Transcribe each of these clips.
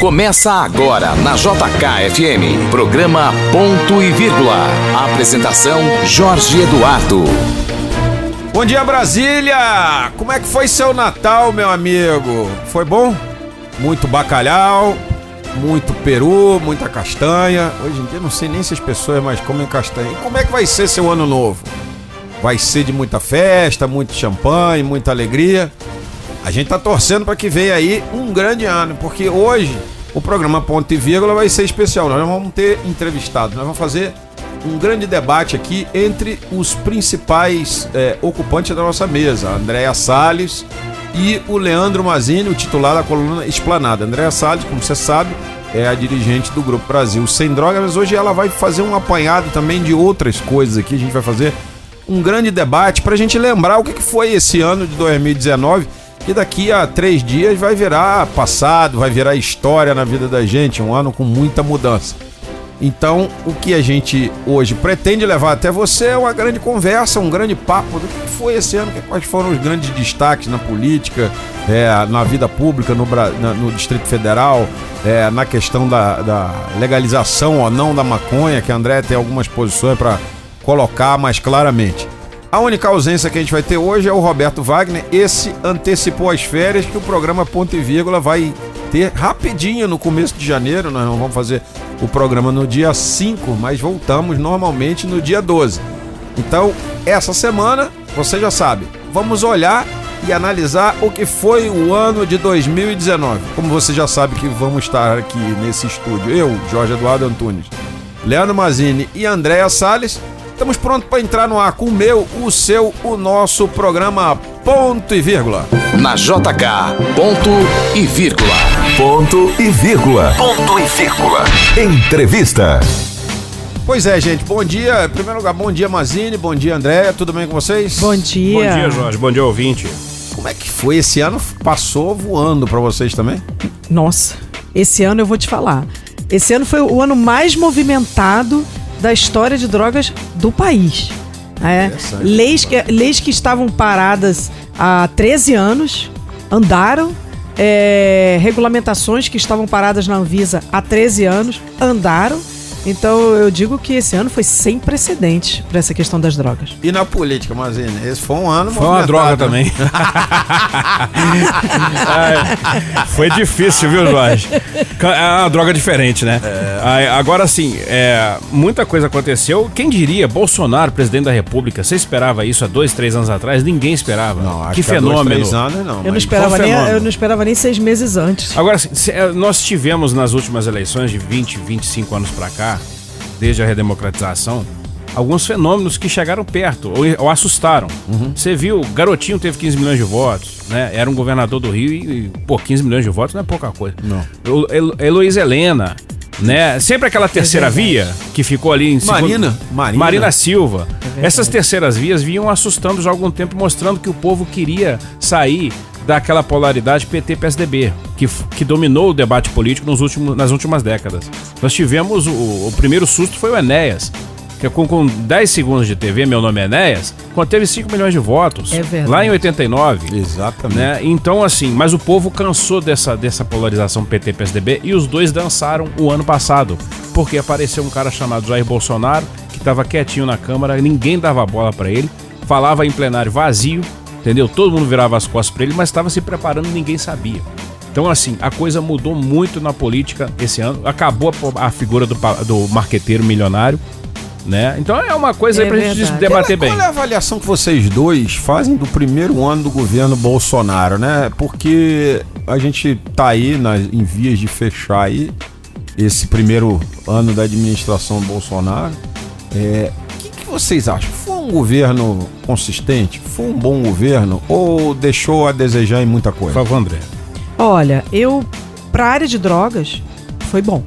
Começa agora na JKFM, programa Ponto e Vírgula. Apresentação Jorge Eduardo. Bom dia, Brasília! Como é que foi seu Natal, meu amigo? Foi bom? Muito bacalhau, muito peru, muita castanha. Hoje em dia não sei nem se as pessoas mais comem castanha. E como é que vai ser seu ano novo? Vai ser de muita festa, muito champanhe, muita alegria. A gente tá torcendo para que venha aí um grande ano, porque hoje o programa Ponto e Vírgula vai ser especial. Nós vamos ter entrevistados, nós vamos fazer um grande debate aqui entre os principais é, ocupantes da nossa mesa, Andréa Salles e o Leandro Mazini, o titular da coluna Esplanada. Andréa Salles, como você sabe, é a dirigente do Grupo Brasil Sem Drogas, mas hoje ela vai fazer um apanhado também de outras coisas aqui. A gente vai fazer um grande debate para a gente lembrar o que foi esse ano de 2019 que daqui a três dias vai virar passado, vai virar história na vida da gente, um ano com muita mudança. Então, o que a gente hoje pretende levar até você é uma grande conversa, um grande papo do que foi esse ano, quais foram os grandes destaques na política, é, na vida pública, no, no Distrito Federal, é, na questão da, da, legalização ou não da maconha, que André tem algumas posições para colocar mais claramente. A única ausência que a gente vai ter hoje é o Roberto Wagner. Esse antecipou as férias que o programa Ponto e Vírgula vai ter rapidinho no começo de janeiro. Nós não vamos fazer o programa no dia 5, mas voltamos normalmente no dia 12. Então, essa semana, você já sabe, vamos olhar e analisar o que foi o ano de 2019. Como você já sabe que vamos estar aqui nesse estúdio, eu, Jorge Eduardo Antunes, Leandro Mazini e Andréa Salles Estamos prontos para entrar no ar com o meu, o seu, o nosso programa Ponto e Vírgula. Na JK, ponto e vírgula. Ponto e vírgula. Ponto e vírgula. Entrevista. Pois é, gente, bom dia. Em primeiro lugar, bom dia, Mazine, bom dia, André. Tudo bem com vocês? Bom dia. Bom dia, Jorge. Bom dia, ouvinte. Como é que foi esse ano? Passou voando para vocês também? Nossa, esse ano eu vou te falar. Esse ano foi o ano mais movimentado da história de drogas do país. É, leis, que, leis que estavam paradas há 13 anos andaram. É, regulamentações que estavam paradas na Anvisa há 13 anos andaram então eu digo que esse ano foi sem precedentes para essa questão das drogas. E na política, Mazine? Esse foi um ano Foi uma droga né? também. é, foi difícil, viu, Jorge? É uma droga diferente, né? É. Agora sim, é, muita coisa aconteceu. Quem diria, Bolsonaro, presidente da República, você esperava isso há dois, três anos atrás? Ninguém esperava. Não, acho que, que fenômeno. Dois, anos, não, eu, não esperava nem, eu não esperava nem seis meses antes. Agora, é, nós tivemos nas últimas eleições de 20, 25 anos para cá, desde a redemocratização, alguns fenômenos que chegaram perto ou, ou assustaram. Uhum. Você viu, Garotinho teve 15 milhões de votos, né? Era um governador do Rio e, pô, 15 milhões de votos não é pouca coisa. Não. Heloís Helena, né? Sempre aquela terceira via que ficou ali em Marina, Marina. Marina Silva. É Essas terceiras vias vinham assustando já há algum tempo, mostrando que o povo queria sair daquela polaridade PT-PSDB, que, que dominou o debate político nos últimos, nas últimas décadas. Nós tivemos o, o primeiro susto foi o Enéas, que com, com 10 segundos de TV, meu nome é Enéas, quando teve 5 milhões de votos, é lá em 89. Exatamente. Né? Então, assim, mas o povo cansou dessa, dessa polarização PT-PSDB e os dois dançaram o ano passado, porque apareceu um cara chamado Jair Bolsonaro, que estava quietinho na Câmara, ninguém dava bola para ele, falava em plenário vazio, entendeu? Todo mundo virava as costas para ele, mas estava se preparando e ninguém sabia. Então, assim, a coisa mudou muito na política esse ano. Acabou a, a figura do, do marqueteiro milionário. Né? Então é uma coisa é aí pra verdade. gente debater bem. Qual é a avaliação que vocês dois fazem do primeiro ano do governo Bolsonaro, né? Porque a gente tá aí nas, em vias de fechar aí esse primeiro ano da administração Bolsonaro. É, o que, que vocês acham? Um governo consistente? Foi um bom governo ou deixou a desejar em muita coisa? Por favor, André. Olha, eu, para a área de drogas, foi bom.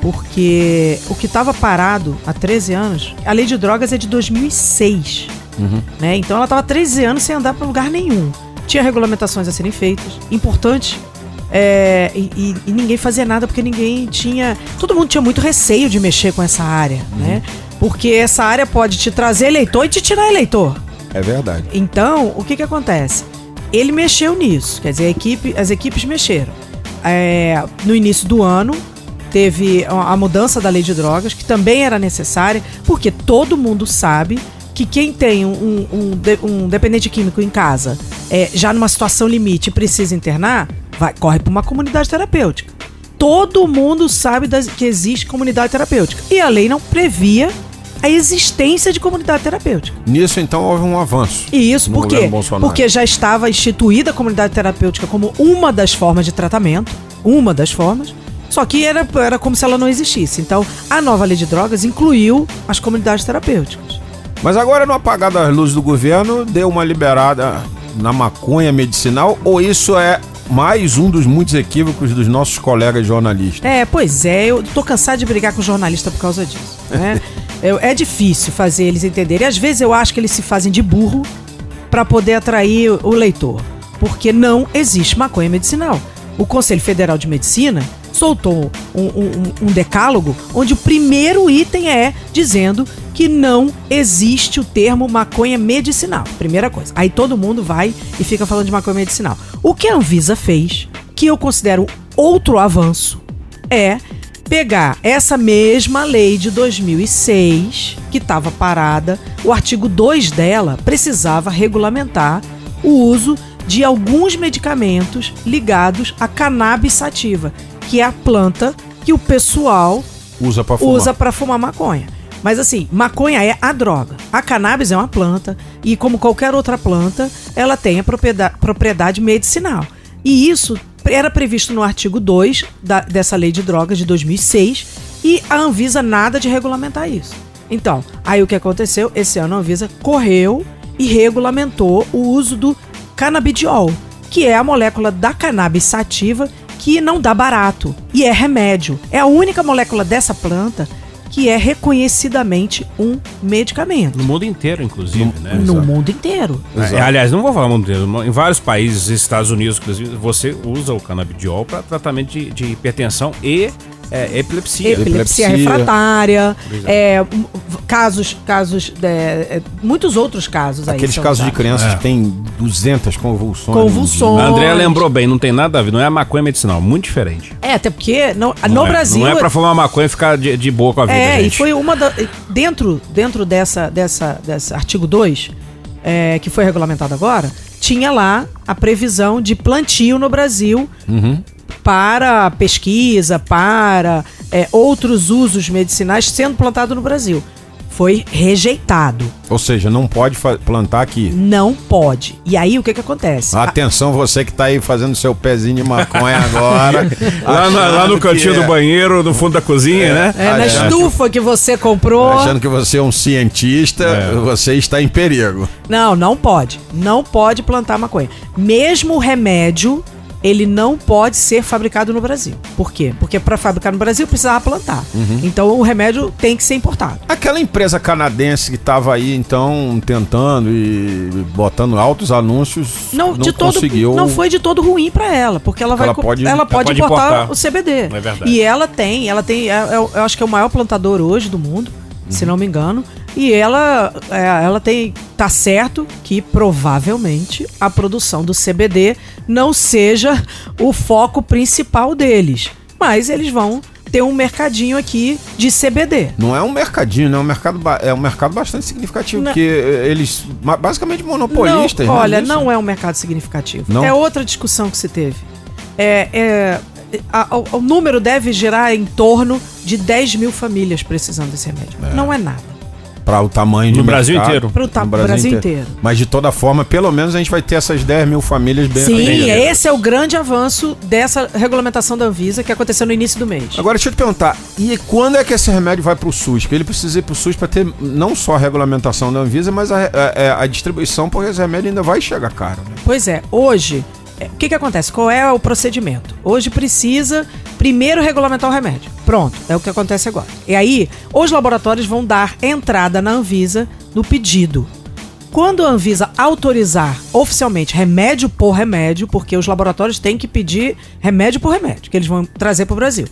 Porque o que estava parado há 13 anos, a lei de drogas é de 2006. Uhum. Né? Então ela estava 13 anos sem andar para lugar nenhum. Tinha regulamentações a serem feitas, importante. É, e, e, e, ninguém fazia nada porque ninguém tinha. Todo mundo tinha muito receio de mexer com essa área, uhum. né? Porque essa área pode te trazer eleitor e te tirar eleitor. É verdade. Então, o que que acontece? ele mexeu nisso. Quer dizer, equipe, as equipes mexeram. É, no início do ano, teve a mudança da lei de drogas, que também era necessária, porque todo mundo sabe que quem tem um, um, um dependente químico em casa, é, já numa situação limite precisa internar, vai, corre para uma comunidade terapêutica. Todo mundo sabe das- que existe comunidade terapêutica. E a lei não previa a existência de comunidade terapêutica. Nisso, então, houve um avanço. E isso por quê? Porque já estava instituída a comunidade terapêutica como uma das formas de tratamento, uma das formas, só que era, era como se ela não existisse. Então, a nova lei de drogas incluiu as comunidades terapêuticas. Mas agora, no apagar das luzes do governo, deu uma liberada na maconha medicinal ou isso é mais um dos muitos equívocos dos nossos colegas jornalistas? É, pois é, eu tô cansado de brigar com jornalista por causa disso. Né? É difícil fazer eles entenderem. Às vezes eu acho que eles se fazem de burro para poder atrair o leitor. Porque não existe maconha medicinal. O Conselho Federal de Medicina soltou um, um- um decálogo onde o primeiro item é dizendo que não existe o termo maconha medicinal. Primeira coisa. Aí todo mundo vai e fica falando de maconha medicinal. O que a Anvisa fez, que eu considero outro avanço, é pegar essa mesma lei de 2006, que estava parada, o artigo 2 dela precisava regulamentar o uso de alguns medicamentos ligados à cannabis sativa, que é a planta que o pessoal Usa pra fumar. para fumar maconha. Mas assim, maconha é a droga. A cannabis é uma planta e como qualquer outra planta, ela tem a propriedade medicinal. E isso era previsto no artigo 2 da- dessa lei de drogas de 2006 e a Anvisa nada de regulamentar isso. Então, aí o que aconteceu? Esse ano a Anvisa correu e regulamentou o uso do canabidiol, que é a molécula da cannabis sativa que não dá barato e é remédio. É a única molécula dessa planta que é reconhecidamente um medicamento No mundo inteiro, inclusive, né? no mundo inteiro. É, aliás, não vou falar mundo inteiro. Em vários países, Estados Unidos, inclusive, você usa o canabidiol para tratamento de, de hipertensão e é, epilepsia. Epilepsia Epilepsia. refratária, é, m- casos, casos, é, é, muitos outros casos aí. Aqueles casos de crianças É. que têm 200 convulsões. Convulsões. A Andrea lembrou bem, não tem nada a ver, não é maconha medicinal, muito diferente. É, até porque no, Não no é, Brasil. Não é pra fumar maconha e ficar de, de boa com a vida, É, e gente. foi uma da. Dentro, dentro dessa, dessa, dessa artigo 2, é, que foi regulamentado agora, tinha lá a previsão de plantio no Brasil para pesquisa, para é, outros usos medicinais sendo plantado no Brasil. Foi rejeitado. Ou seja, não pode plantar aqui. Não pode. E aí o que que acontece? Atenção, você que tá aí fazendo seu pezinho de maconha agora. Lá, na- lá no cantinho do é- banheiro, no fundo da cozinha, né? É, na achando estufa que você comprou. Achando que você é um cientista, É. você está em perigo. Não, não pode. Não pode plantar maconha. Mesmo o remédio, ele não pode ser fabricado no Brasil. Por quê? Porque para fabricar no Brasil precisava plantar. Uhum. Então o remédio tem que ser importado. Aquela empresa canadense que estava aí, então, tentando e botando altos anúncios, Não, não, de todo, conseguiu. não foi de todo ruim para ela, porque ela vai Ela pode- ela ela pode, pode importar, importar. o CBD. É. E ela tem, ela tem, é- é- eu acho que é o maior plantador hoje do mundo, se Uhum. não me engano. E ela, é, ela tem, tá certo que provavelmente a produção do CBD não seja o foco principal deles, mas eles vão ter um mercadinho aqui de CBD. Não é um mercadinho, né? É um mercado, é um mercado bastante significativo, Não. porque eh, eles, basicamente monopolistas. Não, né, olha, nisso. não é um mercado significativo. Não? É outra discussão que se teve. É, é, a- o, o número deve girar em torno de 10 mil famílias precisando desse remédio. Não é nada. Para o tamanho No Brasil mercado. inteiro. Pro ta- No Brasil inteiro. Mas de toda forma, pelo menos a gente vai ter essas 10 mil famílias bem Sim, atendidas. esse é o grande avanço dessa regulamentação da Anvisa que aconteceu no início do mês. Agora deixa eu te perguntar, e quando é que esse remédio vai pro SUS? Porque ele precisa ir pro SUS para ter não só a regulamentação da Anvisa, mas a, a- a distribuição, porque esse remédio ainda vai chegar caro. Né? Pois é, hoje, o que, que acontece? Qual é o procedimento? Hoje precisa primeiro regulamentar o remédio. Pronto, é o que acontece agora. E aí, os laboratórios vão dar entrada na Anvisa no pedido. Quando a Anvisa autorizar oficialmente remédio por remédio, porque os laboratórios têm que pedir remédio por remédio, que eles vão trazer para o Brasil.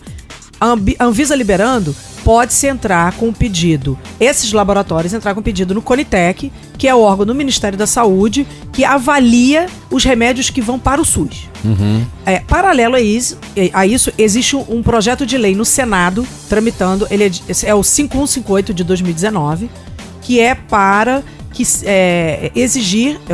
A Anvisa liberando, pode-se entrar com um pedido. Esses laboratórios entrar com um pedido no Conitec, que é o órgão do Ministério da Saúde, que avalia os remédios que vão para o SUS. É, paralelo a isso, a isso, existe um projeto de lei no Senado tramitando, ele é, é o 5158 de 2019, que é para que, é, exigir, é,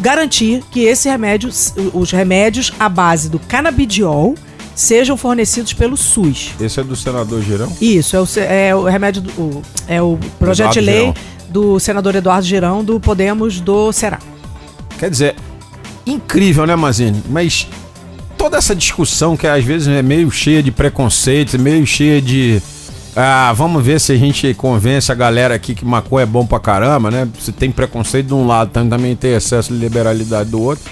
garantir que esse remédio, os remédios à base do canabidiol sejam fornecidos pelo SUS. Esse é do senador Girão? Isso, é o, é o remédio do. o- é o projeto de Eduardo lei Girão. do senador Eduardo Girão, do Podemos do Ceará. Quer dizer, incrível, né, Mazine? Mas toda essa discussão que às vezes é meio cheia de preconceitos, meio cheia de. Ah, vamos ver se a gente convence a galera aqui que maconha é bom pra caramba, né? Se tem preconceito de um lado, tam- também tem excesso de liberalidade do outro.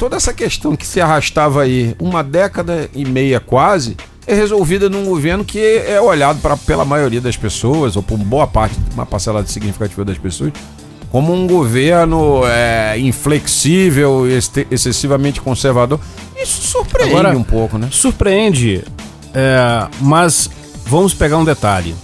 Toda essa questão que se arrastava aí uma década e meia quase é resolvida num governo que é olhado pra, pela maioria das pessoas, ou por boa parte, uma parcela significativa das pessoas, como um governo é, inflexível, excessivamente conservador. Isso surpreende Agora- um pouco, né? Surpreende, é, mas vamos pegar um detalhe.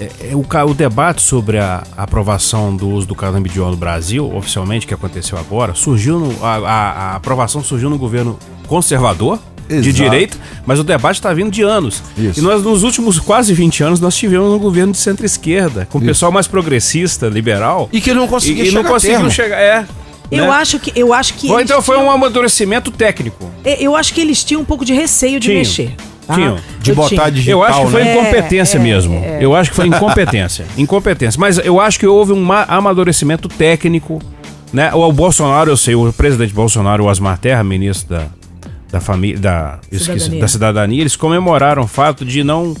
É, é, o, o debate sobre a aprovação do uso do canabidiol no Brasil, oficialmente, que aconteceu agora, surgiu no, a, a- a aprovação surgiu no governo conservador, de Exato. direita, mas o debate está vindo de anos. Isso. E nós, nos últimos quase 20 anos, nós tivemos um governo de centro-esquerda, com o pessoal mais progressista, liberal, E que não conseguiu e não chegar conseguiu chegar. É. Eu né? acho que. Eu acho que. Ou então foi tinham- um amadurecimento técnico. É, Eu acho que eles tinham um pouco de receio de Tinham. mexer. Tá? Tinham. De Eu botar tinha. digital, Eu acho que foi né? incompetência É, é, mesmo. é. Eu acho que foi incompetência. incompetência. Mas eu acho que houve um ma- amadurecimento técnico. Né? O, Bolsonaro, eu sei, o presidente Bolsonaro, o Osmar Terra, ministro da, da família, da, esqueci, da cidadania, eles comemoraram o fato de não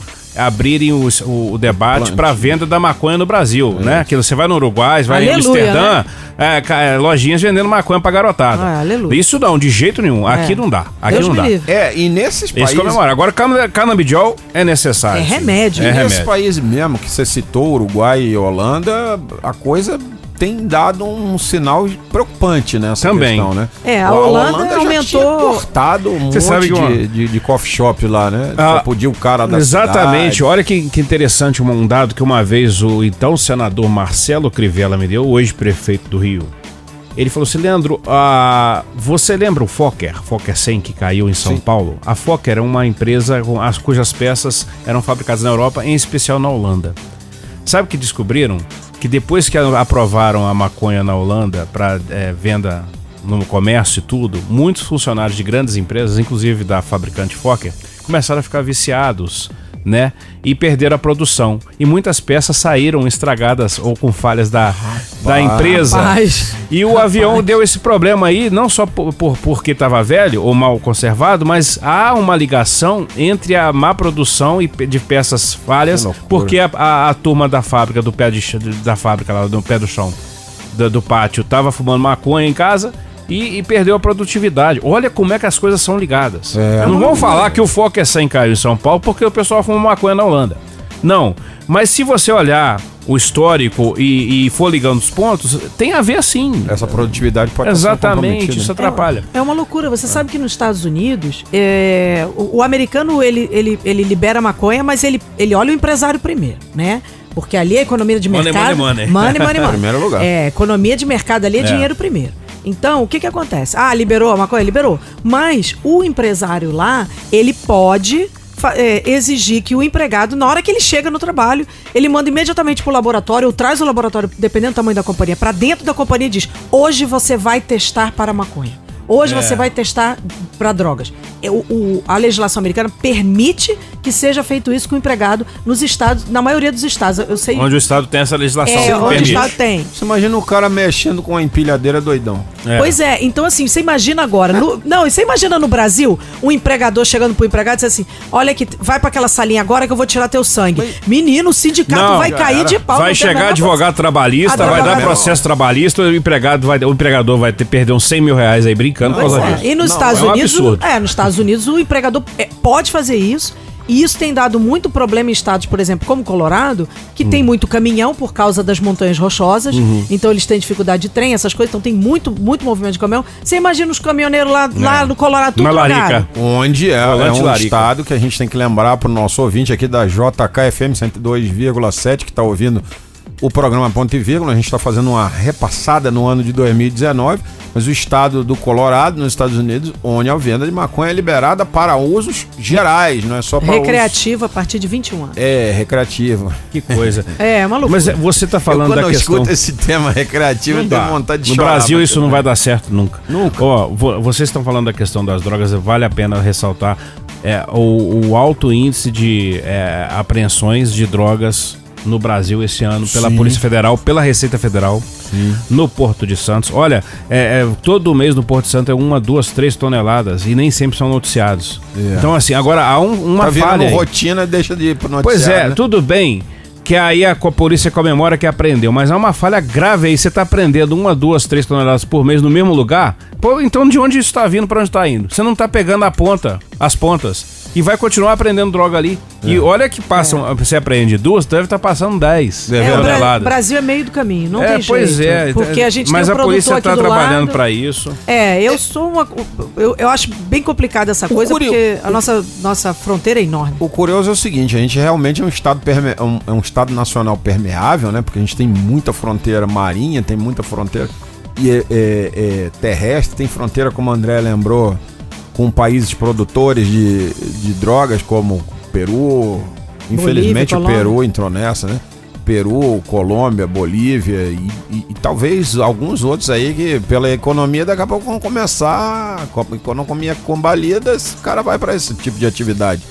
abrirem os- o, o debate para venda da maconha no Brasil, né? Que você vai no Uruguai, vai em Aleluia, Amsterdã, é, ca- é, lojinhas vendendo maconha pra garotada. Ah, aleluia. Isso não, de jeito nenhum. Aqui É. não dá. Aqui Deus não dá. livre. É, e nesses países. comemoram. Agora, cana- canabidiol é necessário. É remédio. É E nesses remédio. países mesmo que você citou, Uruguai e Holanda, a coisa tem dado um sinal preocupante nessa Também. questão, né? É, a Holanda já aumentou- tinha cortado um Você monte sabe que uma- de, de, de coffee shop lá, né? Ah, Só podia o cara da Exatamente. cidade. Olha que, que interessante um, dado que uma vez o então senador Marcelo Crivella me deu, hoje prefeito do Rio. Ele falou assim, Leandro, ah, você lembra o Fokker, Fokker 100 que caiu em São Sim. Paulo? A Fokker é uma empresa com as, cujas peças eram fabricadas na Europa, em especial na Holanda. Sabe o que descobriram? Que depois que aprovaram a maconha na Holanda para venda no comércio e tudo, muitos funcionários de grandes empresas, inclusive da fabricante Fokker, começaram a ficar viciados, né? E perderam a produção. E muitas peças saíram estragadas ou com falhas da, da empresa. Rapaz. E o avião deu esse problema aí, não só por, por- porque estava velho ou mal conservado, mas há uma ligação entre a má produção e de peças falhas, porque a, a- a turma da fábrica, do pé de, da fábrica lá, do pé do chão, do, do pátio, tava fumando maconha em casa. E, e perdeu a produtividade. Olha como é que as coisas são ligadas. É. não vamos falar que o foco é 100 caiu em São Paulo porque o pessoal fuma maconha na Holanda. Não. Mas se você olhar o histórico e, e for ligando os pontos, tem a ver sim. Essa produtividade pode estar Exatamente, isso atrapalha. É uma loucura. Você sabe que nos Estados Unidos, é, o, o americano ele, ele, ele libera maconha, mas ele, ele olha o empresário primeiro, né? Porque ali a economia de Money, mercado. money, money. money, money, money. Primeiro lugar. É, economia de mercado ali é, É. dinheiro primeiro. Então, o que que acontece? Ah, liberou a maconha? Liberou. Mas o empresário lá, ele pode é, exigir que o empregado, na hora que ele chega no trabalho, ele manda imediatamente pro laboratório, ou traz o laboratório, dependendo do tamanho da companhia, para dentro da companhia e diz: hoje você vai testar para maconha. Hoje É. você vai testar para drogas. É, O, o- a legislação americana permite que seja feito isso com o empregado nos estados, na maioria dos estados. Eu sei. Onde o Estado tem essa legislação. é, que onde o estado tem. Você imagina o cara mexendo com a empilhadeira doidão. É. Pois é, então assim, você imagina agora. no- não, e você imagina no Brasil, um empregador chegando pro empregado e diz assim: olha aqui, vai pra aquela salinha agora que eu vou tirar teu sangue. Menino, o sindicato Não, vai cair era. de pau. Vai chegar advogado trabalhista, vai dar processo trabalhista, o empregado vai, o empregador vai ter perder uns 100 mil reais aí brincando por Pois causa é. disso. E nos Não, Estados é um Unidos, absurdo. é, nos Estados Unidos o empregador é, pode fazer isso E isso tem dado muito problema em estados, por exemplo, como Colorado, que tem muito caminhão por causa das montanhas rochosas. Então eles têm dificuldade de trem, essas coisas. Então tem muito, muito movimento de caminhão. Você imagina os caminhoneiros lá, lá no Colorado, tudo Na drogado. Larica. Onde é, é um Larica. estado que a gente tem que lembrar pro nosso ouvinte aqui da JKFM 102,7 que tá ouvindo o programa Ponto e Vírgula. A gente está fazendo uma repassada no ano de 2019, mas o estado do Colorado, nos Estados Unidos, onde a venda de maconha é liberada para usos gerais, não é só para Recreativo a partir de 21 anos. É, recreativo. Que coisa. É, é maluco. Mas é, você tá Eu, falando quando da eu questão... escuto esse tema recreativo, eu tenho vontade de No chorar. Brasil mas- isso não vai dar certo nunca. Nunca. Ó, vo- vocês estão falando da questão das drogas, vale a pena ressaltar é, o, o alto índice de é, apreensões de drogas no Brasil esse ano pela Sim. Polícia Federal, pela Receita Federal, no Porto de Santos. Olha, é, é, todo mês no Porto de Santos é uma, duas, três toneladas e nem sempre são noticiados. É. Então, assim, agora há um- uma Tá falha. aí. rotina, deixa de ir pro noticiário. Pois é, né? tudo bem que aí a, co- polícia comemora que aprendeu, mas há uma falha grave aí. Você tá prendendo uma, duas, três toneladas por mês no mesmo lugar? Pô, então de onde isso tá vindo, pra onde tá indo? Você não tá pegando a ponta, as pontas. E vai continuar aprendendo droga ali. E olha que passam, você aprende duas, deve estar passando dez É É, o. Brasil é meio do caminho, não é, tem jeito. pois é. Porque a gente mas tem um a polícia tá do trabalhando pra isso. É, eu sou uma. Eu, eu acho bem complicada essa coisa, curio- porque a nossa, nossa fronteira é enorme. O curioso é o seguinte, a gente realmente é um estado, perme... é um, é um estado nacional permeável, né? Porque a gente tem muita fronteira marinha, tem muita fronteira e, é, é, é, terrestre, tem fronteira, como o André lembrou, com países produtores de, de drogas como Peru. Infelizmente o Colômbia. Peru entrou nessa, né? Peru, Colômbia, Bolívia e, e- e talvez alguns outros aí que pela economia daqui a pouco vão começar, com a economia combalida, esse cara vai para esse tipo de atividade.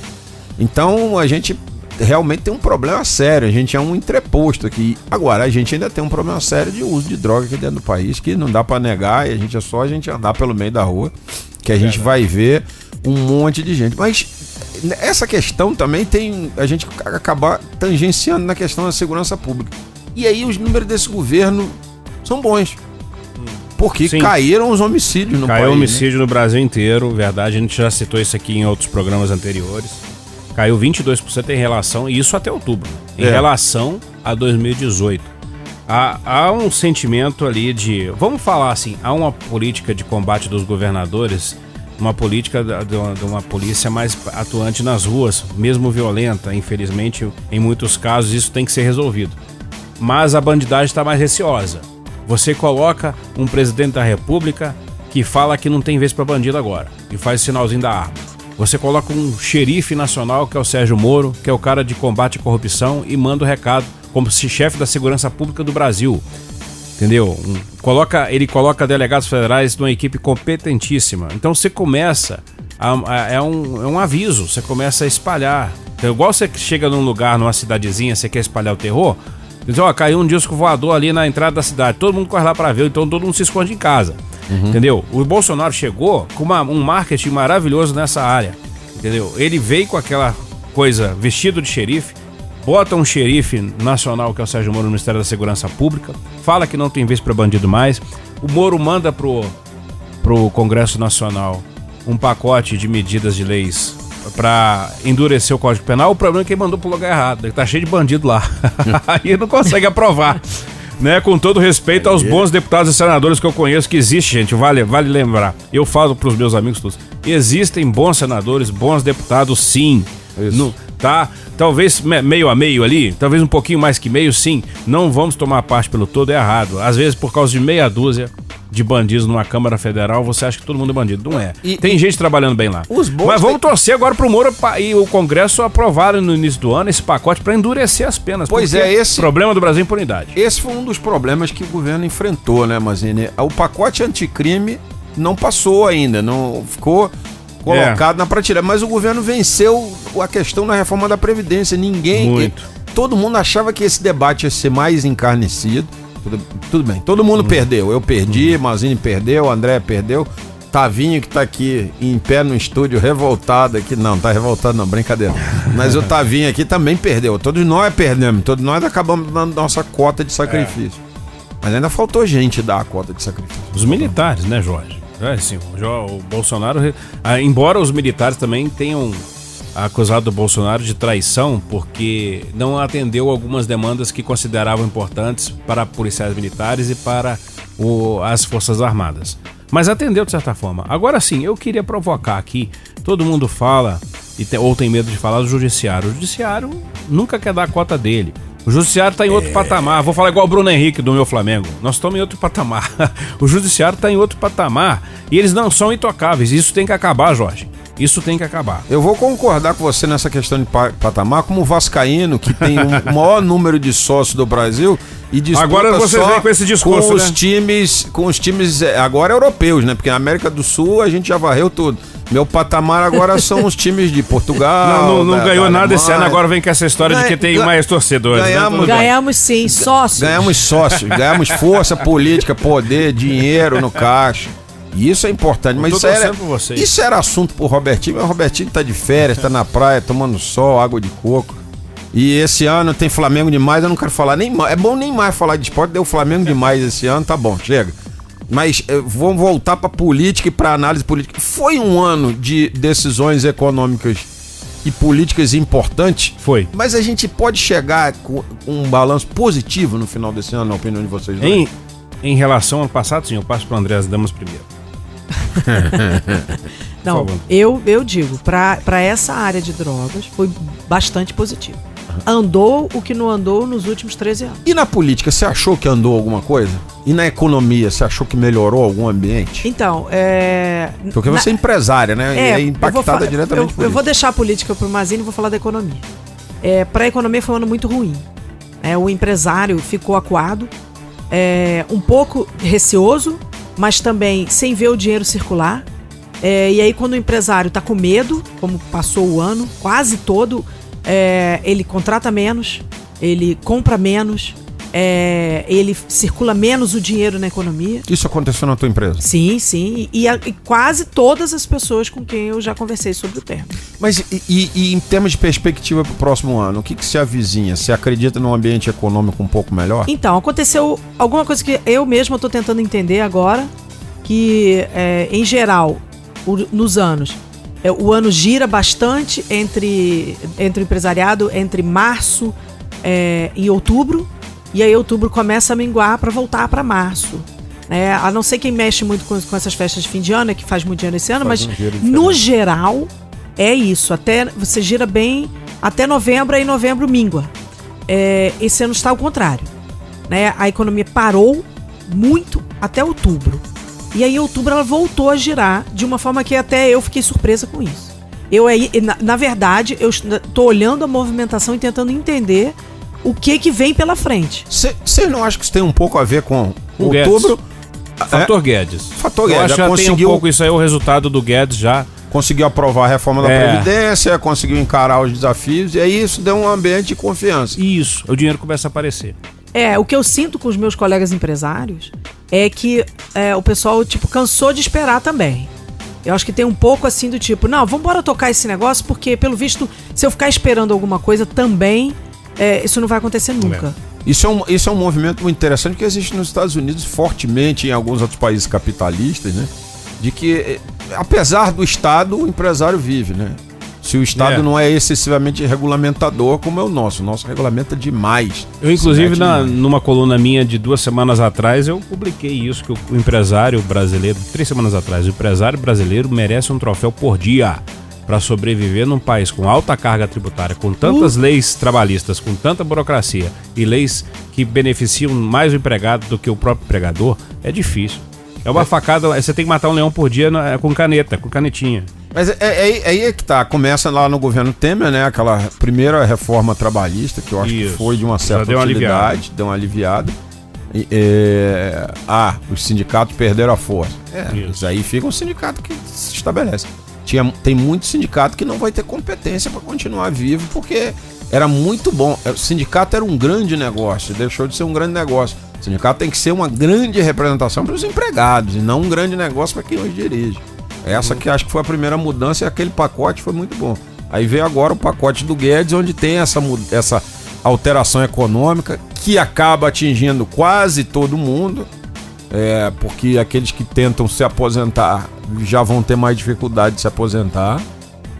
Então a gente realmente tem um problema sério, a gente é um entreposto aqui. Agora, a gente ainda tem um problema sério de uso de droga aqui dentro do país, que não dá para negar, e a gente é só a gente andar pelo meio da rua, que a gente vai ver um monte de gente. Mas essa questão também tem. A gente acabar tangenciando na questão da segurança pública. E aí os números desse governo são bons. Porque Sim. caíram os homicídios no Caiu país. né? homicídio no Brasil inteiro, verdade. A gente já citou isso aqui em outros programas anteriores. Caiu 22% em relação, e isso até outubro, né? em É. relação a 2018. Há, há um sentimento ali de. Vamos falar assim: há uma política de combate dos governadores, uma política de uma polícia mais atuante nas ruas, mesmo violenta. Infelizmente, em muitos casos, isso tem que ser resolvido. Mas a bandidagem está mais receosa. Você coloca um presidente da república que fala que não tem vez para bandido agora e faz sinalzinho da arma. Você coloca um xerife nacional, que é o Sérgio Moro, que é o cara de combate à corrupção, e manda o recado como se chefe da segurança pública do Brasil. Entendeu? Um- coloca, ele coloca delegados federais numa equipe competentíssima. Então você começa. A, a- é, um, é um aviso, você começa a espalhar. Então, igual você chega num lugar, numa cidadezinha, você quer espalhar o terror. Diz, ó, caiu um disco voador ali na entrada da cidade. Todo mundo corre lá pra ver, então todo mundo se esconde em casa. Entendeu? O Bolsonaro chegou com uma- um marketing maravilhoso nessa área. Entendeu? Ele veio com aquela coisa vestido de xerife, bota um xerife nacional, que é o Sérgio Moro, no Ministério da Segurança Pública, fala que não tem vez pra bandido mais. O Moro manda pro, pro Congresso Nacional um pacote de medidas de leis pra endurecer o Código Penal. O problema é que ele mandou pro lugar errado. Ele tá cheio de bandido lá. Aí não consegue aprovar. Né, com todo respeito aos bons deputados e senadores que eu conheço, que existe, gente, vale, vale lembrar. Eu falo pros meus amigos todos. Existem bons senadores, bons deputados, sim. Isso. No- tá? Talvez me- meio a meio ali, talvez um pouquinho mais que meio, sim. Não vamos tomar parte pelo todo, é errado. Às vezes, por causa de meia dúzia de bandidos numa Câmara Federal, você acha que todo mundo é bandido. Não é. E- Tem gente trabalhando bem lá. Os bons Mas vamos têm- torcer agora pro Moro e o Congresso aprovarem no início do ano esse pacote para endurecer as penas. Pois é, esse- problema do Brasil é impunidade. Esse foi um dos problemas que o governo enfrentou, né, Mazine? O pacote anticrime não passou ainda, não ficou colocado na prateleira. Mas o governo venceu a questão da reforma da Previdência. Ninguém. Muito. Todo mundo achava que esse debate ia ser mais encarnecido. Tudo, tudo bem, todo mundo perdeu. Eu perdi, Mazine perdeu, André perdeu. Tavinho que tá aqui em pé no estúdio, revoltado aqui. Não, tá revoltado não, brincadeira. Mas o Tavinho aqui também perdeu. Todos nós perdemos, todos nós acabamos dando nossa cota de sacrifício. Mas ainda faltou gente dar a cota de sacrifício. Os militares, né, Jorge? É, o, Jo- o Bolsonaro, ah, embora os militares também tenham acusado o Bolsonaro de traição porque não atendeu algumas demandas que consideravam importantes para policiais militares e para o, as Forças Armadas. Mas atendeu de certa forma. Agora sim, eu queria provocar aqui. Todo mundo fala, ou tem medo de falar, do judiciário. O judiciário nunca quer dar a cota dele. O judiciário está em outro é... patamar. Vou falar igual o Bruno Henrique do meu Flamengo. Nós estamos em outro patamar. o judiciário está em outro patamar. E eles não são intocáveis. Isso tem que acabar, Jorge. Isso tem que acabar. Eu vou concordar com você nessa questão de patamar, como o Vascaíno, que tem o maior número de sócios do Brasil e disputa Agora vocês vêm com esse discurso, com né? os times, com os times é, agora europeus, né? Porque na América do Sul a gente já varreu tudo. Meu patamar agora são os times de Portugal. Não, não, não da, ganhou da nada esse ano, agora vem com essa história Ganha, de que tem mais torcedores. Né? Ganhamos, né? ganhamos sim, sócios. Ganhamos sócios, ganhamos força política, poder, dinheiro no caixa. E isso é importante, mas isso era, isso era assunto pro Robertinho, mas o Robertinho tá de férias, tá na praia, tomando sol, água de coco. E esse ano tem Flamengo demais, eu não quero falar nem mais. É bom nem mais falar de esporte, deu Flamengo demais esse ano, tá bom, chega. Mas eh, vamos voltar para política e para análise política. Foi um ano de decisões econômicas e políticas importantes. Foi. Mas a gente pode chegar com um balanço positivo no final desse ano, na opinião de vocês. Em, em relação ao passado, sim, eu passo para André Damas primeiro. Não, eu, eu digo, para essa área de drogas foi bastante positivo. Andou o que não andou nos últimos 13 anos. E na política, você achou que andou alguma coisa? E na economia, você achou que melhorou algum ambiente? Então, é. Porque você é empresária, né? É, e é impactada diretamente eu, por eu isso. vou deixar a política pro Mazini e vou falar da economia. É, para a economia foi um ano muito ruim. É, o empresário ficou acuado, é, um pouco receoso mas também sem ver o dinheiro circular. É, e aí, quando o empresário está com medo, como passou o ano, quase todo, é, ele contrata menos, ele compra menos, é, ele circula menos o dinheiro na economia. Isso aconteceu na tua empresa? Sim, sim. E, e quase todas as pessoas com quem eu já conversei sobre o tema. Mas e, e em termos de perspectiva para o próximo ano, o que, que se avizinha? Você acredita num ambiente econômico um pouco melhor? Então, aconteceu alguma coisa que eu mesma estou tentando entender agora, que é, em geral, o, nos anos, o ano gira bastante entre, entre o empresariado entre março é, e outubro e aí outubro começa a minguar para voltar para março. É, a não ser quem mexe muito com, com, essas festas de fim de ano, é que faz muito dinheiro esse ano, faz mas um no geral é isso. Até você gira bem até novembro, aí novembro mingua. É, esse ano está ao contrário. Né? A economia parou muito até outubro. E aí, em outubro, ela voltou a girar de uma forma que até eu fiquei surpresa com isso. Eu aí, na, na verdade, eu estou olhando a movimentação e tentando entender o que que vem pela frente. Você não acha que isso tem um pouco a ver com o outubro? Guedes. Fator é? Guedes. Fator Guedes. Eu acho já conseguiu... tem um pouco isso aí, o resultado do Guedes já. Conseguiu aprovar a reforma da é. Previdência, conseguiu encarar os desafios, e aí isso deu um ambiente de confiança. Isso, o dinheiro começa a aparecer. É, o que eu sinto com os meus colegas empresários é que é, o pessoal, tipo, cansou de esperar também. Eu acho que tem um pouco assim do tipo, não, vamos embora tocar esse negócio, porque, pelo visto, se eu ficar esperando alguma coisa também é, isso não vai acontecer nunca. Isso é, um, isso é um movimento muito interessante que existe nos Estados Unidos fortemente em alguns outros países capitalistas, né? De que, é, apesar do Estado, o empresário vive, né? Se o Estado é. não é excessivamente regulamentador como é o nosso. O nosso regulamenta demais. Eu, inclusive, na, numa coluna minha de duas semanas atrás, eu publiquei isso, que o, o empresário brasileiro, três semanas atrás, o empresário brasileiro merece um troféu por dia para sobreviver num país com alta carga tributária, com tantas uh. leis trabalhistas, com tanta burocracia e leis que beneficiam mais o empregado do que o próprio empregador, é difícil. É uma é. facada, você tem que matar um leão por dia é, com caneta, com canetinha. Mas é, é, é, aí é que tá, começa lá no governo Temer, né? Aquela primeira reforma trabalhista, que eu acho Isso. que foi de uma certa deu utilidade, uma deu uma aliviada. E, é, ah, os sindicatos perderam a força. É, isso aí fica um sindicato que se estabelece. Tinha, tem muito sindicato que não vai ter competência para continuar vivo, porque era muito bom. O sindicato era um grande negócio, deixou de ser um grande negócio. O sindicato tem que ser uma grande representação para os empregados e não um grande negócio para quem os dirige. Essa que acho que foi a primeira mudança e aquele pacote foi muito bom. Aí veio agora o pacote do Guedes, onde tem essa, essa alteração econômica que acaba atingindo quase todo mundo é, porque aqueles que tentam se aposentar já vão ter mais dificuldade de se aposentar.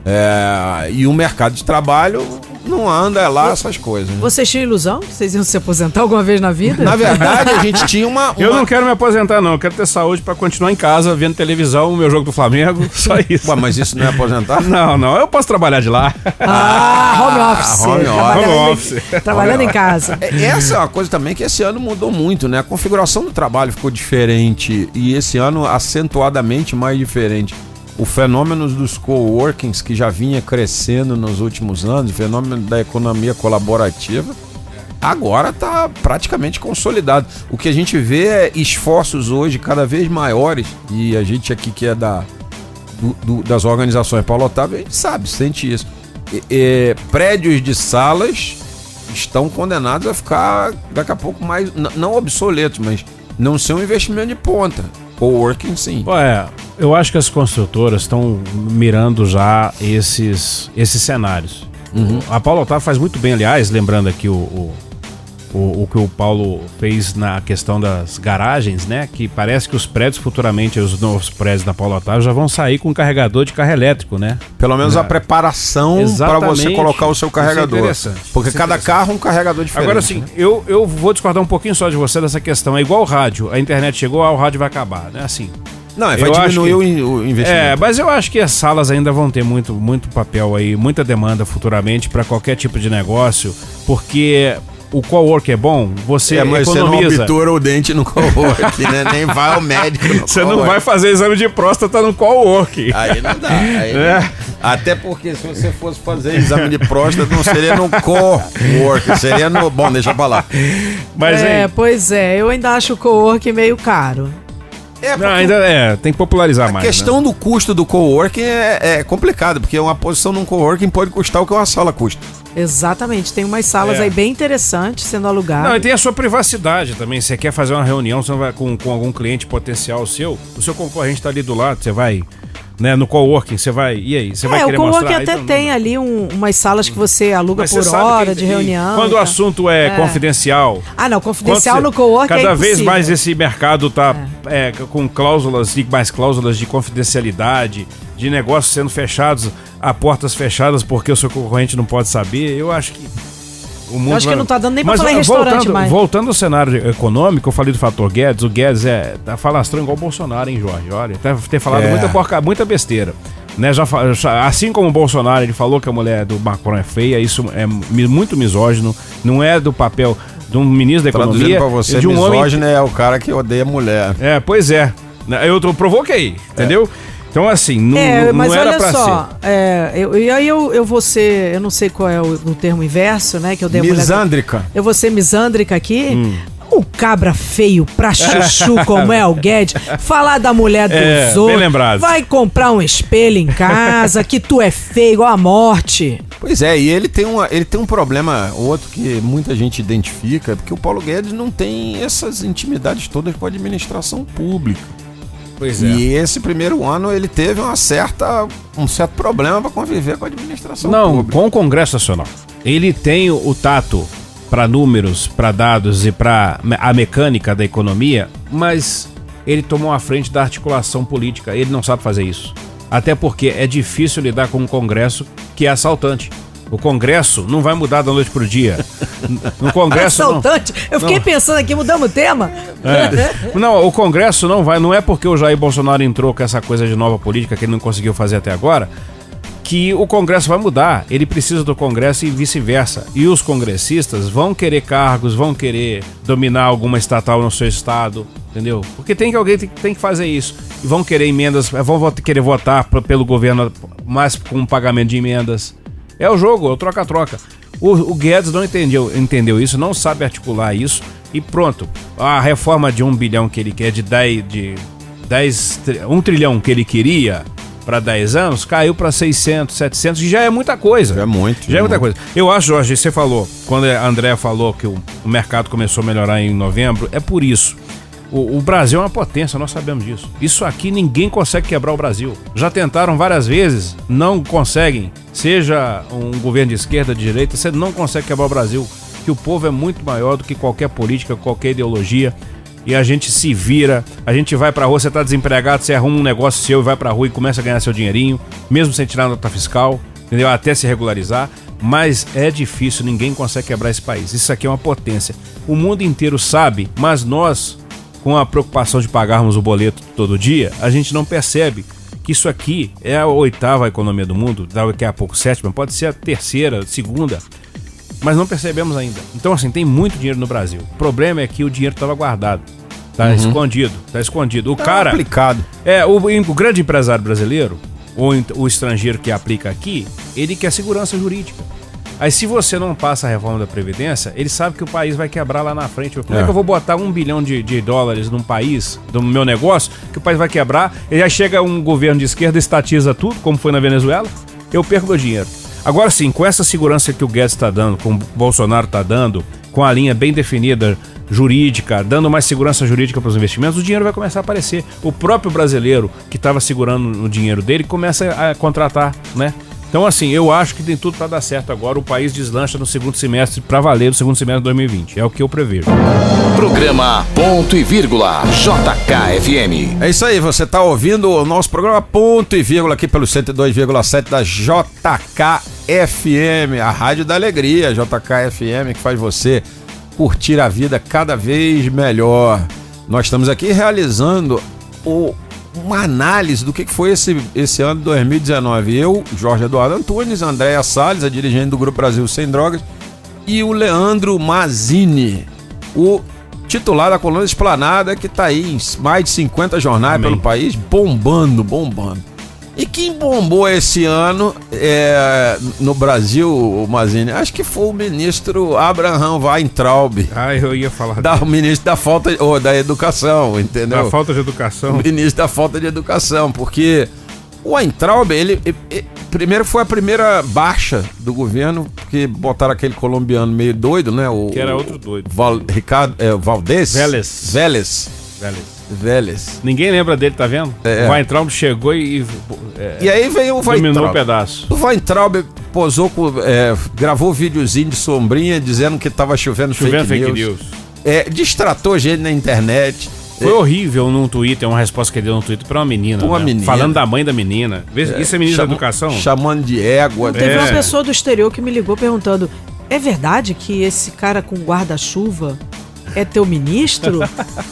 É, e o mercado de trabalho não anda lá essas coisas. né? Vocês tinham ilusão vocês iam se aposentar alguma vez na vida? Na verdade, a gente tinha uma. Eu uma- não quero me aposentar, não. Eu quero ter saúde pra continuar em casa, vendo televisão, o meu jogo do Flamengo. Só isso. Ué, mas isso não é aposentar? Não, não. Eu posso trabalhar de lá. Ah, home office. home office. Trabalhando, Home em- office. trabalhando em casa. É, Essa é uma coisa também que esse ano mudou muito, né? A configuração do trabalho ficou diferente e esse ano acentuadamente mais diferente. O fenômeno dos coworkings que já vinha crescendo nos últimos anos, o fenômeno da economia colaborativa, agora está praticamente consolidado. O que a gente vê é esforços hoje cada vez maiores e a gente aqui que é da do- do- das organizações Paulo Otávio, a gente sabe, sente isso. E- e, prédios de salas estão condenados a ficar daqui a pouco mais, não obsoletos, mas não ser um investimento de ponta. Coworking sim. Ué, eu acho que as construtoras estão mirando já esses, esses cenários. A Paulo Otávio faz muito bem, aliás, lembrando aqui o, o, o, o que o Paulo fez na questão das garagens, né? Que parece que os prédios futuramente, os novos prédios da Paulo Otávio já vão sair com carregador de carro elétrico, né? Pelo menos a preparação para você colocar o seu Isso é carregador. interessante. Porque Isso é cada carro é um carregador diferente. Agora sim, né? eu, eu vou discordar um pouquinho só de você dessa questão. É igual o rádio, a internet chegou, ah, o rádio vai acabar, né? Assim. Não, vai eu diminuir que- o in- o É, investimento. mas eu acho que as salas ainda vão ter muito, muito papel aí, muita demanda futuramente para qualquer tipo de negócio, porque o cowork é bom, você É, mas você não economiza. obtura o dente no coworking, né? Nem vai ao médico no Você não vai fazer exame de próstata no cowork. Aí não dá. aí não- É. Até porque se você fosse fazer exame de próstata, não seria no co-work, seria no. Bom, deixa pra lá. Mas é, hein, pois é, eu ainda acho o co-work meio caro. É, não, ainda é, tem que popularizar a mais. né? questão do custo do coworking é, é complicada, porque uma posição num coworking pode custar o que uma sala custa. Exatamente, tem umas salas É. aí bem interessantes sendo Não, e alugadas. tem a sua privacidade também. Você quer fazer uma reunião você vai, com, com algum cliente potencial seu, o seu concorrente tá ali do lado, você vai, né, no coworking, você vai, e aí? Você vai É, o querer coworking mostrar? até Então, não tem ali um- umas salas que você aluga Mas por você hora de reunião. Quando o tá? assunto é, É. confidencial. Ah, não, confidencial quando no você- coworking é Cada vez impossível. mais esse mercado tá é, com cláusulas e mais cláusulas de confidencialidade, de negócios sendo fechados a portas fechadas porque o seu concorrente não pode saber. Eu acho que. O mundo acho que não tá dando nem pra Mas, falar em restaurante voltando, mais. Voltando ao cenário econômico, eu falei do fator Guedes. O Guedes é tá falastrão igual o Bolsonaro, hein, Jorge? Olha, deve ter falado É. muita, porca, muita besteira. Né, já, já- assim como o Bolsonaro, ele falou que a mulher do Macron é feia, isso é mi- muito misógino, não é do papel de um ministro da Traduzindo Economia, pra você, de um homem misógino é o cara que odeia mulher. é, pois é. Eu tô- provoquei, entendeu? Então, assim, não, É, não mas era olha pra só, é, eu, e aí eu, eu vou ser, eu não sei qual é o, o termo inverso, né, que eu dei Misândrica. Eu vou ser misândrica aqui. Hum. O cabra feio pra chuchu como é o Guedes, falar da mulher dos É, outros, lembrado. vai comprar um espelho em casa, que tu é feio igual a morte. Pois é, e ele tem, uma, ele tem um problema, outro que muita gente identifica, porque o Paulo Guedes não tem essas intimidades todas com a administração pública. Pois E esse primeiro ano ele teve uma certa, um certo problema para conviver com a administração Não, pública. com o Congresso Nacional. Ele tem o tato para números, para dados e para a mecânica da economia, mas ele tomou a frente da articulação política. Ele não sabe fazer isso. Até porque é difícil lidar com um Congresso que é assaltante. O Congresso não vai mudar da noite pro dia. No Congresso não, Assaltante. Eu fiquei não. pensando aqui, mudamos o tema. É. Não, o Congresso não vai. Não é porque o Jair Bolsonaro entrou com essa coisa de nova política que ele não conseguiu fazer até agora que o Congresso vai mudar. Ele precisa do Congresso e vice-versa. E os congressistas vão querer cargos, vão querer dominar alguma estatal no seu estado, entendeu? Porque tem que alguém tem, tem que fazer isso. E vão querer emendas, vão querer votar pelo governo mais com pagamento de emendas. É o jogo, é o troca-troca. O, o Guedes não entendeu, entendeu isso, não sabe articular isso e pronto. A reforma de um bilhão que ele quer, de 10, de 10 tri- um trilhão que ele queria para 10 anos, caiu para 600, 700, que já é muita coisa. Já é muito, Já é é muita muito. coisa. Eu acho, Jorge, você falou, quando a André falou que o mercado começou a melhorar em novembro, é por isso. O, o Brasil é uma potência, nós sabemos disso. Isso aqui ninguém consegue quebrar o Brasil. Já tentaram várias vezes, não conseguem. Seja um governo de esquerda, de direita, você não consegue quebrar o Brasil. Que o povo é muito maior do que qualquer política, qualquer ideologia. e a gente se vira, a gente vai pra rua, você tá desempregado, você arruma um negócio seu e vai pra rua e começa a ganhar seu dinheirinho, mesmo sem tirar nota fiscal, entendeu? Até se regularizar. Mas é difícil, ninguém consegue quebrar esse país. Isso aqui é uma potência. O mundo inteiro sabe, mas nós, com a preocupação de pagarmos o boleto todo dia, a gente não percebe que isso aqui é a oitava economia do mundo, daqui a pouco sétima, pode ser a terceira, segunda, mas não percebemos ainda. Então, assim, tem muito dinheiro no Brasil. O problema é que o dinheiro estava guardado. Tá escondido, tá escondido. O cara. Complicado. É, o, o grande empresário brasileiro, ou o estrangeiro que aplica aqui, ele quer segurança jurídica. Aí se você não passa a reforma da Previdência, ele sabe que o país vai quebrar lá na frente. Como é, É. que eu vou botar um bilhão de, de dólares num país, no meu negócio, que o país vai quebrar, e aí chega um governo de esquerda, estatiza tudo, como foi na Venezuela, eu perco meu dinheiro. Agora sim, com essa segurança que o Guedes está dando, com o Bolsonaro está dando, com a linha bem definida jurídica, dando mais segurança jurídica para os investimentos, o dinheiro vai começar a aparecer. O próprio brasileiro que estava segurando o dinheiro dele começa a contratar, né? Então, assim, eu acho que tem tudo para dar certo agora. O país deslancha no segundo semestre para valer no segundo semestre de 2020. É o que eu prevejo. Programa Ponto e Vírgula JKFM. É isso aí, você tá ouvindo o nosso programa Ponto e Vírgula aqui pelo 102,7 da JKFM, a Rádio da Alegria, JKFM, que faz você curtir a vida cada vez melhor. Nós estamos aqui realizando o- uma análise do que foi esse, esse ano de 2019. Eu, Jorge Eduardo Antunes, Andréa Salles, a dirigente do Grupo Brasil Sem Drogas, e o Leandro Mazini, o titular da coluna Esplanada, que tá aí em mais de 50 jornais Amém. pelo país, bombando, bombando. E quem bombou esse ano é, no Brasil, o Mazini? Acho que foi o ministro Abraham Weintraub, Ah, eu ia falar da, o ministro da falta ou da educação, entendeu? da falta de educação. O ministro da falta de educação, porque o Weintraub, ele, ele- ele- primeiro foi a primeira baixa do governo, porque botaram aquele colombiano meio doido, né? O, Que era outro doido. Val, Ricardo é, Valdez? Vélez. Vélez. Velho. Vélez. Ninguém lembra dele, tá vendo? É. O Weintraub chegou e, é, E aí veio o dominou o Weintraub. pedaço. O Weintraub posou com, é, gravou videozinho de sombrinha dizendo que tava chovendo, Chovendo fake, fake news. news. É, distratou gente na internet. Foi horrível num Twitter, uma resposta que ele deu no Twitter pra uma menina. Uma né? menina. Falando da mãe da menina. Vê- Isso é ministro da Chama- educação? Chamando de égua. Teve É. uma pessoa do exterior que me ligou perguntando: é verdade que esse cara com guarda-chuva é teu ministro?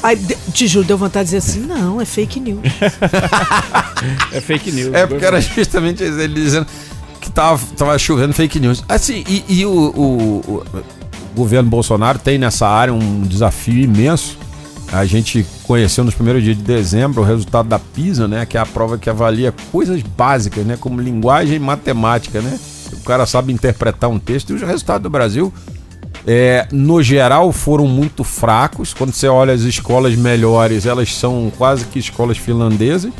Aí, de- te juro, deu vontade de dizer assim: não, é fake news. É fake news. É porque era justamente ele dizendo que tava, tava chovendo fake news. Assim, e, e o, o- o- o governo Bolsonaro tem nessa área um desafio imenso. A gente conheceu nos primeiros dias de dezembro o resultado da PISA, né? Que é a prova que avalia coisas básicas, né? Como linguagem e matemática, né? O cara sabe interpretar um texto e os resultados do Brasil é, no geral foram muito fracos. Quando você olha as escolas melhores, elas são quase que escolas finlandesas.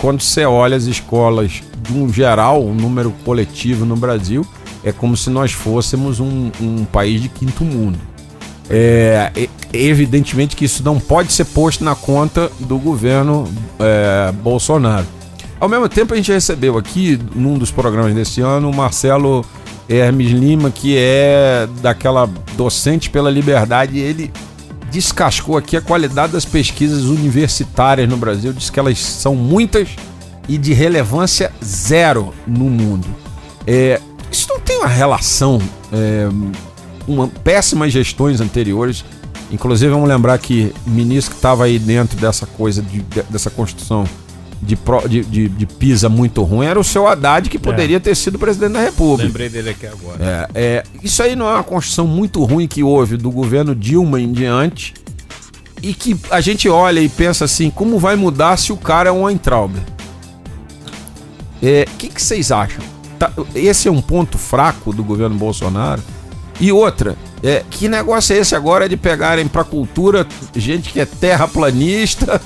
Quando você olha as escolas, de um geral, um número coletivo no Brasil, é como se nós fôssemos um, um país de quinto mundo. É, evidentemente que isso não pode ser posto na conta do governo é, Bolsonaro. Ao mesmo tempo, a gente recebeu aqui, num dos programas desse ano, o Marcelo Hermes Lima, que é daquela Docente pela Liberdade, ele descascou aqui a qualidade das pesquisas universitárias no Brasil, diz que elas são muitas e de relevância zero no mundo. É, isso não tem uma relação é, com péssimas gestões anteriores. Inclusive, vamos lembrar que o ministro que estava aí dentro dessa coisa, de- dessa construção de, pro- de, de- de PISA muito ruim, era o seu Haddad, que poderia ter sido presidente da República. Lembrei dele aqui agora. É, é, isso aí não é uma construção muito ruim que houve do governo Dilma em diante e que a gente olha e pensa assim, como vai mudar se o cara é um Weintraub? É, O que, que vocês acham? Tá, esse é um ponto fraco do governo Bolsonaro? E outra, é, que negócio é esse agora de pegarem pra cultura gente que é terraplanista,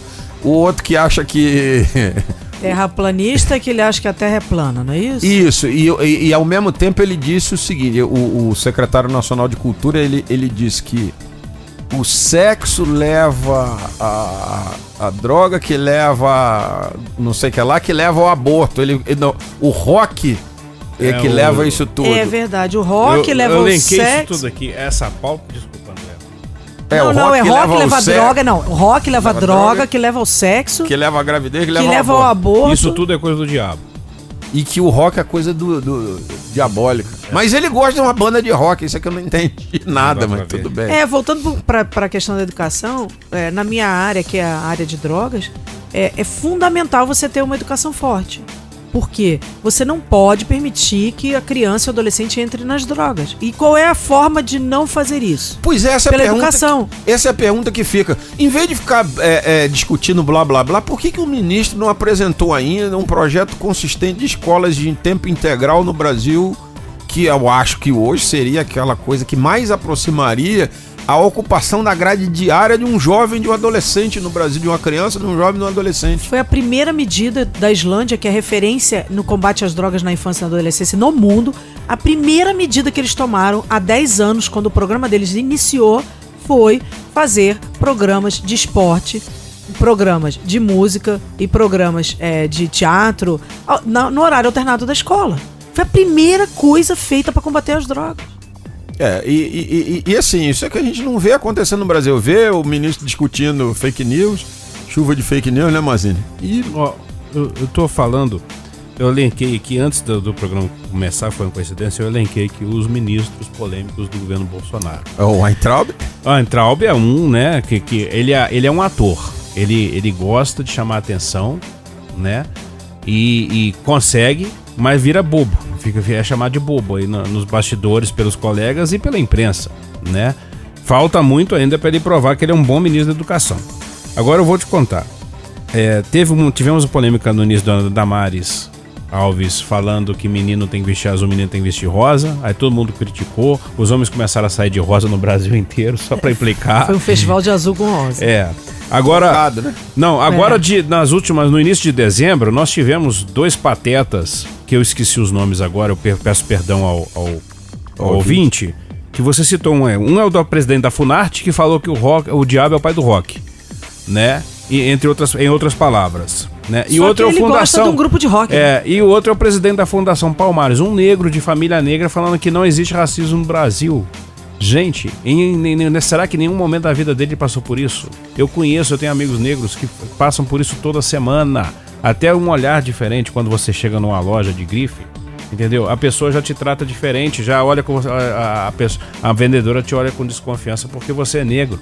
o outro que acha que Terraplanista que ele acha que a Terra é plana, não é isso? Isso, e, e- e ao mesmo tempo ele disse o seguinte: o, o secretário nacional de cultura ele, ele disse que o sexo leva a, a droga que leva a não sei o que lá, que leva ao aborto. Ele, ele não- o rock é, É, que o- leva isso tudo. É verdade, o rock eu, leva eu o linkei isso sexo. tudo aqui. Essa pauta. Desculpa. É, não, o não, rock é que rock leva leva droga, não. O rock leva, Leva droga, droga. que leva ao sexo, Que leva a gravidez, que leva, que leva ao ao aborto. aborto. Isso tudo é coisa do diabo. E que o rock é coisa do, do- diabólica. Mas ele gosta de uma banda de rock, isso é que eu não entendi nada, mas tudo bem. É, voltando para a questão da educação, é, na minha área, que é a área de drogas, é, é fundamental você ter uma educação forte. Por quê? Você não pode permitir que a criança e o adolescente entre nas drogas. E qual é a forma de não fazer isso? Pois é, essa é a Pela pergunta. educação. que- essa é a pergunta que fica. Em vez de ficar é, é, discutindo blá blá blá, por que, que o ministro não apresentou ainda um projeto consistente de escolas de tempo integral no Brasil? Que eu acho que hoje seria aquela coisa que mais aproximaria a ocupação da grade diária de um jovem, de um adolescente no Brasil, de uma criança, de um jovem, de um adolescente. Foi a primeira medida da Islândia, que é referência no combate às drogas na infância e na adolescência no mundo. A primeira medida que eles tomaram há 10 anos, quando o programa deles iniciou, foi fazer programas de esporte, programas de música e programas é, de teatro no horário alternado da escola. Foi a primeira coisa feita para combater as drogas. É, e, e- e- e assim, isso é que a gente não vê acontecendo no Brasil. Vê o ministro discutindo fake news, chuva de fake news, né, Mazini? E, ó, eu, eu tô falando, eu elenquei aqui, antes do, do programa começar, foi uma coincidência, eu elenquei aqui os ministros polêmicos do governo Bolsonaro. O Weintraub? Ah, Entraub é um, né, que, que ele, é, ele é um ator. Ele, ele gosta de chamar atenção, né, e consegue, mas vira bobo. Fica, é chamado de bobo aí na- nos bastidores pelos colegas e pela imprensa, né. Falta muito ainda para ele provar que ele é um bom ministro da educação. Agora eu vou te contar. É, teve um- tivemos uma polêmica no início da Damares Alves falando que menino tem que vestir azul, menino tem que vestir rosa. Aí todo mundo criticou. Os homens começaram a sair de rosa no Brasil inteiro, só pra implicar. Foi um festival de azul com rosa. É. Agora. Focado, né? Não, agora É. de, nas últimas, no início de dezembro, nós tivemos dois patetas, que eu esqueci os nomes agora, eu pe- peço perdão ao, ao, ao ouvinte, que você citou um é. Um é o do presidente da Funarte, que falou que o, rock, o diabo é o pai do rock. Né? E, entre outras, em outras palavras. Né? E Só outro que é o ele gosta Fundação. de um grupo de rock, É, e o outro é o presidente da Fundação Palmares, um negro de família negra, falando que não existe racismo no Brasil. Gente, em, em- em- será que em nenhum momento da vida dele passou por isso? Eu conheço, eu tenho amigos negros que passam por isso toda semana. Até um olhar diferente quando você chega numa loja de grife. Entendeu? A pessoa já te trata diferente, já olha com a, a, a, a vendedora te olha com desconfiança porque você é negro.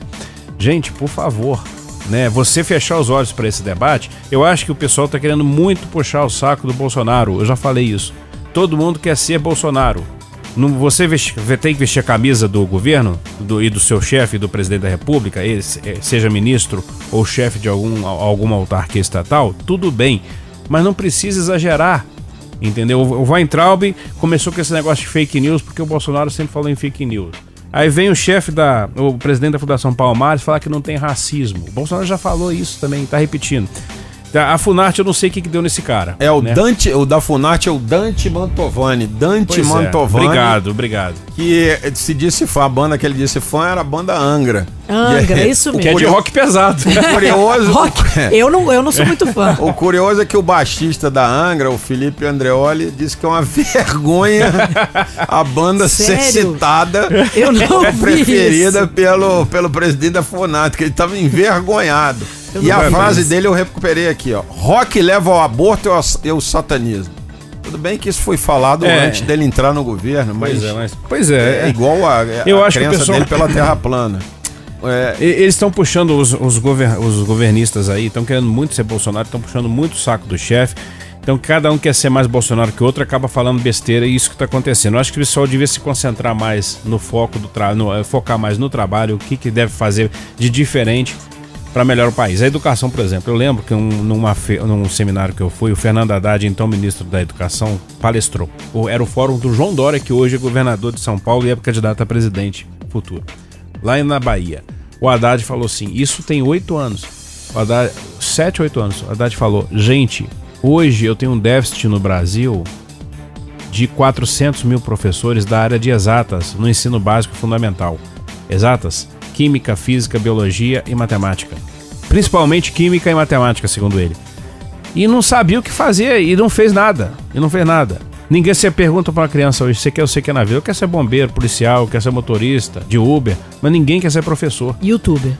Gente, por favor, né? Você fechar os olhos para esse debate, eu acho que o pessoal tá querendo muito puxar o saco do Bolsonaro. Eu já falei isso. Todo mundo quer ser Bolsonaro. Não, você vesti- tem que vestir a camisa do governo do- e do seu chefe, do presidente da república, ele, eh, seja ministro ou chefe de algum, alguma autarquia estatal, tudo bem. Mas não precisa exagerar. Entendeu? O o Weintraub começou com esse negócio de fake news porque o Bolsonaro sempre falou em fake news. Aí vem o chefe da. o presidente da Fundação Palmares falar que não tem racismo. O Bolsonaro já falou isso também, tá repetindo. Tá, A Funarte eu não sei o que, que deu nesse cara. É o né? Dante, o da Funarte é o Dante Mantovani. Dante Pois é. Mantovani. Obrigado, obrigado. Que se disse fã, a banda que ele disse fã era a banda Angra. Angra, é- isso mesmo. Que é de rock pesado. O curioso, Rock. Eu não, eu não sou muito fã. o curioso é que o baixista da Angra, o Felipe Andreoli, disse que é uma vergonha a banda ser Sério? citada Eu não como vi preferida isso. pelo, pelo presidente da Funarte, que ele estava envergonhado. Eu E a frase dele eu recuperei aqui, ó. Rock leva ao aborto e ao, satanismo. Tudo bem que isso foi falado É. antes dele entrar no governo, mas, Pois é, mas. Pois é, é. igual a, a Eu acho que o crença pessoal- dele pela terra plana. É, E- Eles estão puxando os, os, gover- os governistas aí, estão querendo muito ser Bolsonaro, estão puxando muito o saco do chefe. Então cada um quer ser mais Bolsonaro que o outro, acaba falando besteira e isso que está acontecendo. Eu acho que o pessoal devia se concentrar mais no foco do trabalho, focar mais no trabalho, o que, que deve fazer de diferente para melhorar o país. A educação, por exemplo, eu lembro que um, numa fe- num seminário que eu fui, o Fernando Haddad, então ministro da Educação, palestrou. Era o fórum do João Dória, que hoje é governador de São Paulo e é candidato a presidente futuro lá na Bahia. O Haddad falou assim: Isso tem oito anos. O Haddad, sete, oito anos. O Haddad falou: Gente, hoje eu tenho um déficit no Brasil de 400 mil professores da área de exatas no ensino básico fundamental. Exatas: Química, Física, Biologia e Matemática. Principalmente Química e Matemática, segundo ele. E não sabia o que fazer e não fez nada. E não fez nada. Ninguém se pergunta pra uma criança hoje, você quer, você quer na vida? Eu quero ser bombeiro, policial, eu quero ser motorista, de Uber, mas ninguém quer ser professor. Youtuber.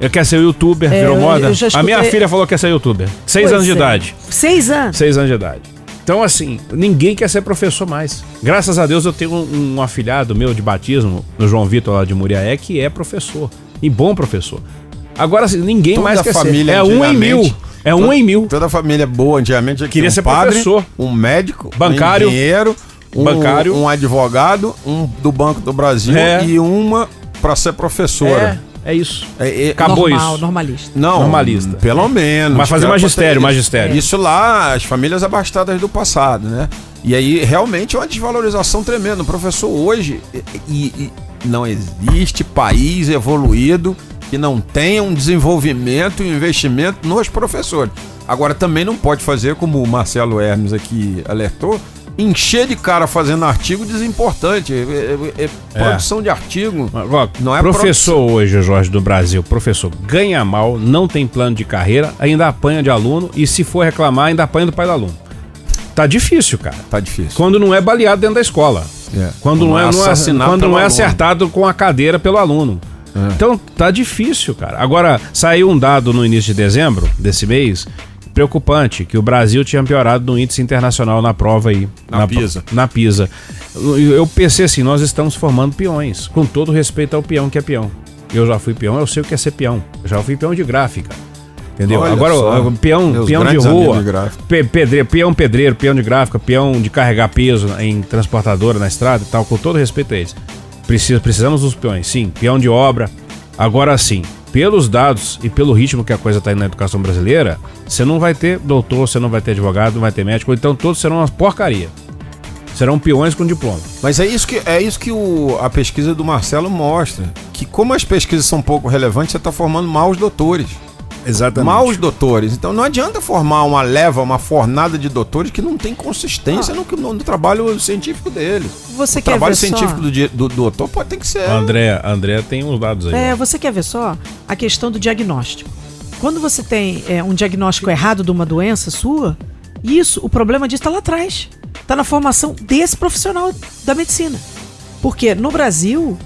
Eu quero ser youtuber, É, virou moda. já A minha escutei- filha falou que quer ser youtuber. Seis Pois anos de é. idade. Seis anos. Seis anos de idade. Então, assim, ninguém quer ser professor mais. Graças a Deus eu tenho um, um afilhado meu de batismo, no João Vitor lá de Muriaé, que é professor. E bom professor. Agora, assim, ninguém Toda mais quer família ser. É um em mil. É um toda- em mil. Toda família boa antigamente Queria um ser padre, professor. um médico, Bancário. um engenheiro, um, Bancário. um advogado, um do Banco do Brasil É. e uma pra ser professora. É, é isso. É, é- Acabou Normal, isso. normalista. Não, Normalista. Pelo menos. Mas fazer magistério, magistério. Isso lá, as famílias abastadas do passado, né? E aí, realmente, é uma desvalorização tremenda. O professor hoje, e, e- e não existe país evoluído que não tenha um desenvolvimento e um investimento nos professores. Agora, também não pode fazer, como o Marcelo Hermes aqui alertou, encher de cara fazendo artigo desimportante. É, é- é produção de artigo. Não é professor hoje, Jorge, do Brasil, professor ganha mal, não tem plano de carreira, ainda apanha de aluno e se for reclamar, ainda apanha do pai do aluno. Tá difícil, cara. Tá difícil. Quando não é baleado dentro da escola. É. Quando não é, não é- assassinado quando não é aluno. acertado com a cadeira pelo aluno. É. Então tá difícil, cara. Agora, saiu um dado no início de dezembro desse mês, preocupante, que o Brasil tinha piorado no índice internacional na prova aí. Na pro- PISA. Na PISA. Eu pensei assim, nós estamos formando peões, com todo respeito ao peão que é peão. Eu já fui peão, eu sei o que é ser peão. Eu já fui peão de gráfica. Entendeu? Olha Agora, só, peão, peão de rua, de pedreiro, peão pedreiro, peão de gráfica, peão de carregar peso em transportadora na estrada e tal, com todo respeito a eles. Precisa, precisamos dos peões, sim. Peão de obra. Agora sim, pelos dados e pelo ritmo que a coisa está indo na educação brasileira, você não vai ter doutor, você não vai ter advogado, não vai ter médico, então todos serão uma porcaria. Serão peões com diploma. Mas é isso que, é isso que o, a pesquisa do Marcelo mostra. Que como as pesquisas são pouco relevantes, você está formando maus doutores. Exatamente. Maus doutores. Então não adianta formar uma leva, uma fornada de doutores que não tem consistência no, no- no trabalho científico deles. Você o quer trabalho ver científico só? do, doutor pode ter que ser. André, André tem uns dados aí. É, ó. você quer ver só a questão do diagnóstico. Quando você tem é, um diagnóstico errado de uma doença sua, isso, o problema disso está lá atrás. Está na formação desse profissional da medicina. Porque no Brasil,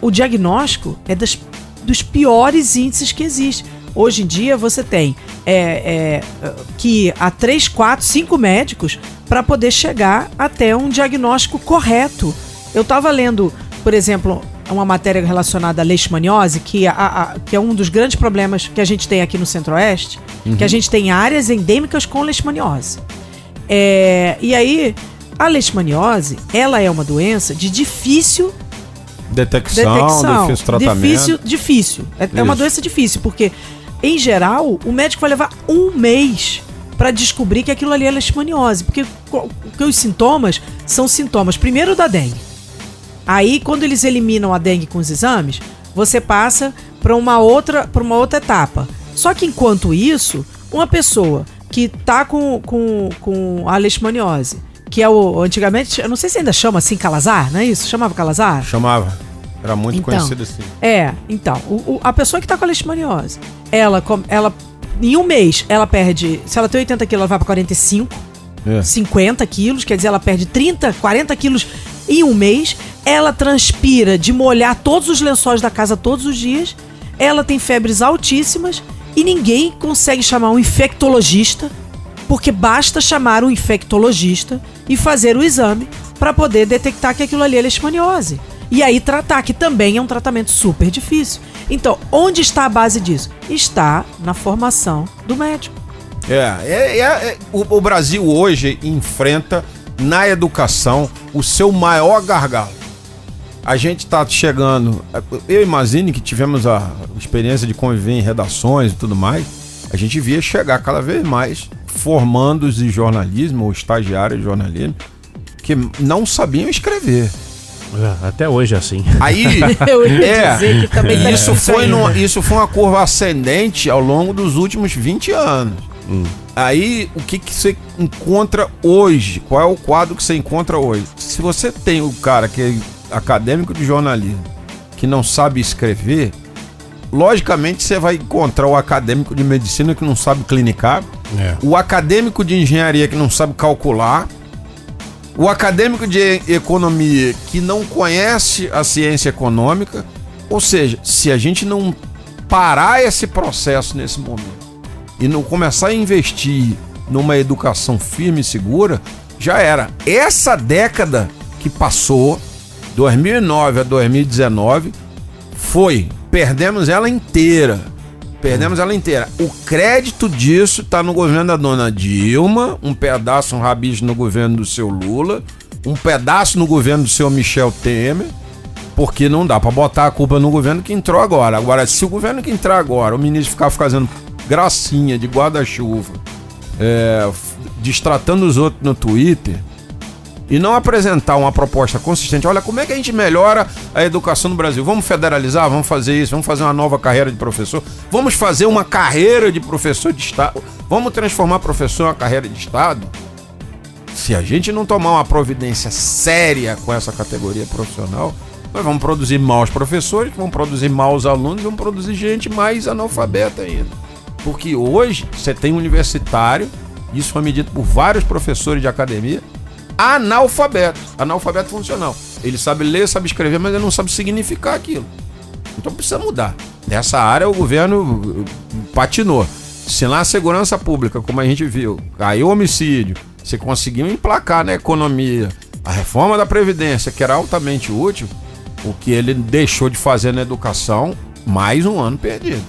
o diagnóstico é das, dos piores índices que existe. Hoje em dia você tem é, é, que ir a 3, 4, 5 médicos para poder chegar até um diagnóstico correto. Eu estava lendo, por exemplo, uma matéria relacionada à leishmaniose, que, a- a- que é um dos grandes problemas que a gente tem aqui no Centro-Oeste, que a gente tem áreas endêmicas com leishmaniose. É, e aí, a leishmaniose, ela é uma doença de difícil Detecção, detecção. difícil tratamento. Difícil, difícil. É, é uma doença difícil, porque, em geral, o médico vai levar um mês para descobrir que aquilo ali é leishmaniose. Porque, os sintomas são sintomas, primeiro, da dengue. Aí, quando eles eliminam a dengue com os exames, você passa para uma outra para uma outra etapa. Só que enquanto isso, uma pessoa que tá com, com, com a leishmaniose, que é o antigamente, eu não sei se ainda chama assim calazar, não é isso? Chamava calazar? Chamava. Era muito Então. conhecido assim. É, então, o- o- a pessoa que tá com a leishmaniose, ela, ela, em um mês, ela perde, se ela tem 80 quilos, ela vai pra 45, É. 50 quilos, quer dizer, ela perde 30, 40 quilos em um mês, ela transpira de molhar todos os lençóis da casa todos os dias, ela tem febres altíssimas e ninguém consegue chamar um infectologista, porque basta chamar um infectologista e fazer o exame para poder detectar que aquilo ali é leishmaniose. E aí tratar, que também é um tratamento super difícil. Então, onde está a base disso? Está na formação do médico. É, é, é- é- o, o Brasil hoje enfrenta na educação o seu maior gargalo. A gente está chegando, eu Mazini, que tivemos a experiência de conviver em redações e tudo mais, a gente via chegar cada vez mais formandos de jornalismo ou estagiários de jornalismo que não sabiam escrever. É, Até hoje é assim. Aí, Eu ia é, dizer que também tá isso foi, no- isso foi uma curva ascendente ao longo dos últimos 20 anos. Aí, o que, que você encontra hoje? Qual é o quadro que você encontra hoje? Se você tem o cara que é acadêmico de jornalismo, que não sabe escrever, logicamente você vai encontrar o acadêmico de medicina que não sabe clinicar, É. o acadêmico de engenharia que não sabe calcular, O acadêmico de economia que não conhece a ciência econômica, ou seja, se a gente não parar esse processo nesse momento e não começar a investir numa educação firme e segura, já era. Essa década que passou, 2009 a 2019, foi. Perdemos ela inteira. Perdemos ela inteira. O crédito disso está no governo da dona Dilma, um pedaço, um rabicho no governo do seu Lula, um pedaço no governo do seu Michel Temer, porque não dá para botar a culpa no governo que entrou agora. Agora, se o governo que entrar agora, o ministro ficar fazendo gracinha de guarda-chuva, é, distratando os outros no Twitter, e não apresentar uma proposta consistente, olha, como é que a gente melhora a educação no Brasil? Vamos federalizar, vamos fazer isso, vamos fazer uma nova carreira de professor, vamos fazer uma carreira de professor de Estado, vamos transformar professor em uma carreira de Estado? Se a gente não tomar uma providência séria com essa categoria profissional, nós vamos produzir maus professores, vamos produzir maus alunos, vamos produzir gente mais analfabeta ainda. Porque hoje você tem um universitário, isso foi medido por vários professores de academia, analfabeto. Analfabeto funcional. Ele sabe ler, sabe escrever, mas ele não sabe significar aquilo. Então precisa mudar. Nessa área o governo uh, patinou. Se na segurança pública, como a gente viu, caiu homicídio, se conseguiu emplacar na economia a reforma da Previdência, que era altamente útil, o que ele deixou de fazer na educação, mais um ano perdido.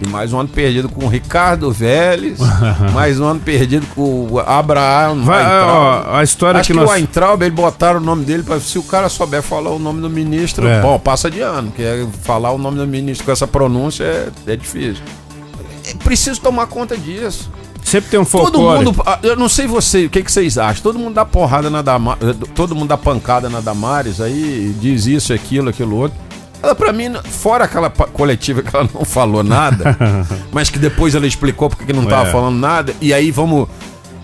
E mais um ano perdido com o Ricardo Vélez, mais um ano perdido com o Abraham. Vai, ó, a história Acho que que, nós. o Weintraub, eles botaram o nome dele para se o cara souber falar o nome do ministro, É. bom, passa de ano, que é falar o nome do ministro com essa pronúncia é, é difícil. É preciso tomar conta disso. Sempre tem um Todo folclore. mundo, ah, eu não sei você, o que, que vocês acham? Todo mundo dá porrada na Damares, todo mundo dá pancada na Damares, aí diz isso, aquilo, aquilo outro. Ela, pra mim, fora aquela coletiva que ela não falou nada, mas que depois ela explicou porque que não tava É. falando nada, e aí vamos.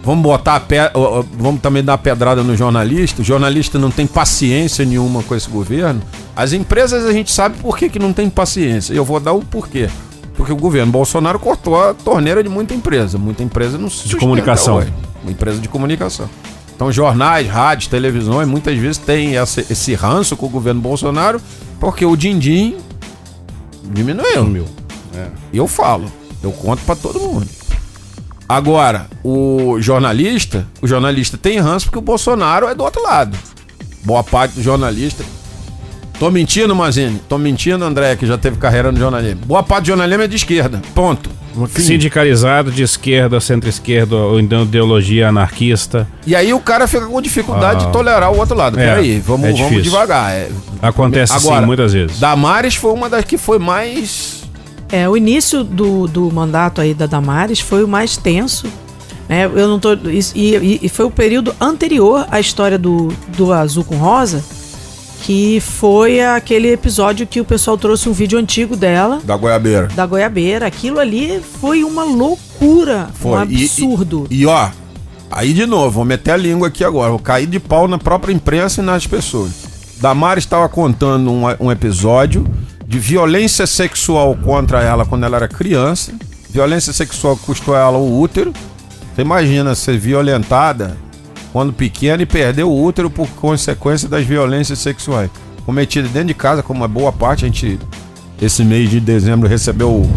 Vamos botar a pe... vamos também dar pedrada no jornalista. O jornalista não tem paciência nenhuma com esse governo. As empresas a gente sabe por que, que não tem paciência. E eu vou dar o porquê. Porque o governo Bolsonaro cortou a torneira de muita empresa. Muita empresa não se sustenta comunicação. hoje. Uma empresa de comunicação. Então, jornais, rádios, televisões, muitas vezes tem esse ranço com o governo Bolsonaro, porque o din-din diminuiu. Sumiu. E eu falo, eu conto pra todo mundo. Agora, o jornalista, o jornalista tem ranço porque o Bolsonaro é do outro lado. Boa parte do jornalista. Tô mentindo, Mazini? Tô mentindo, André, que já teve carreira no jornalismo. Boa parte do jornalismo é de esquerda. Ponto. Fim. Sindicalizado de esquerda, centro-esquerda, ou então ideologia anarquista. E aí o cara fica com dificuldade Ah. de tolerar o outro lado. É, Peraí, vamos, é vamos devagar. É, Acontece Agora, sim, muitas vezes. Damares foi uma das que foi mais. É, o início do, do mandato aí da Damares foi o mais tenso. Né? Eu não tô, e, e- e foi o período anterior à história do, do Azul com Rosa, que foi aquele episódio que o pessoal trouxe um vídeo antigo dela, Da goiabeira. da goiabeira. Aquilo ali foi uma loucura, Foi. um E- e- absurdo. E, ó, aí de novo, vou meter a língua aqui agora. Vou cair de pau na própria imprensa e nas pessoas. Damares estava contando um, um episódio de violência sexual contra ela quando ela era criança. Violência sexual que custou a ela o útero. Você imagina ser violentada quando pequena e perder o útero por consequência das violências sexuais. Cometidas dentro de casa, como uma boa parte, a gente, esse mês de dezembro, recebeu o,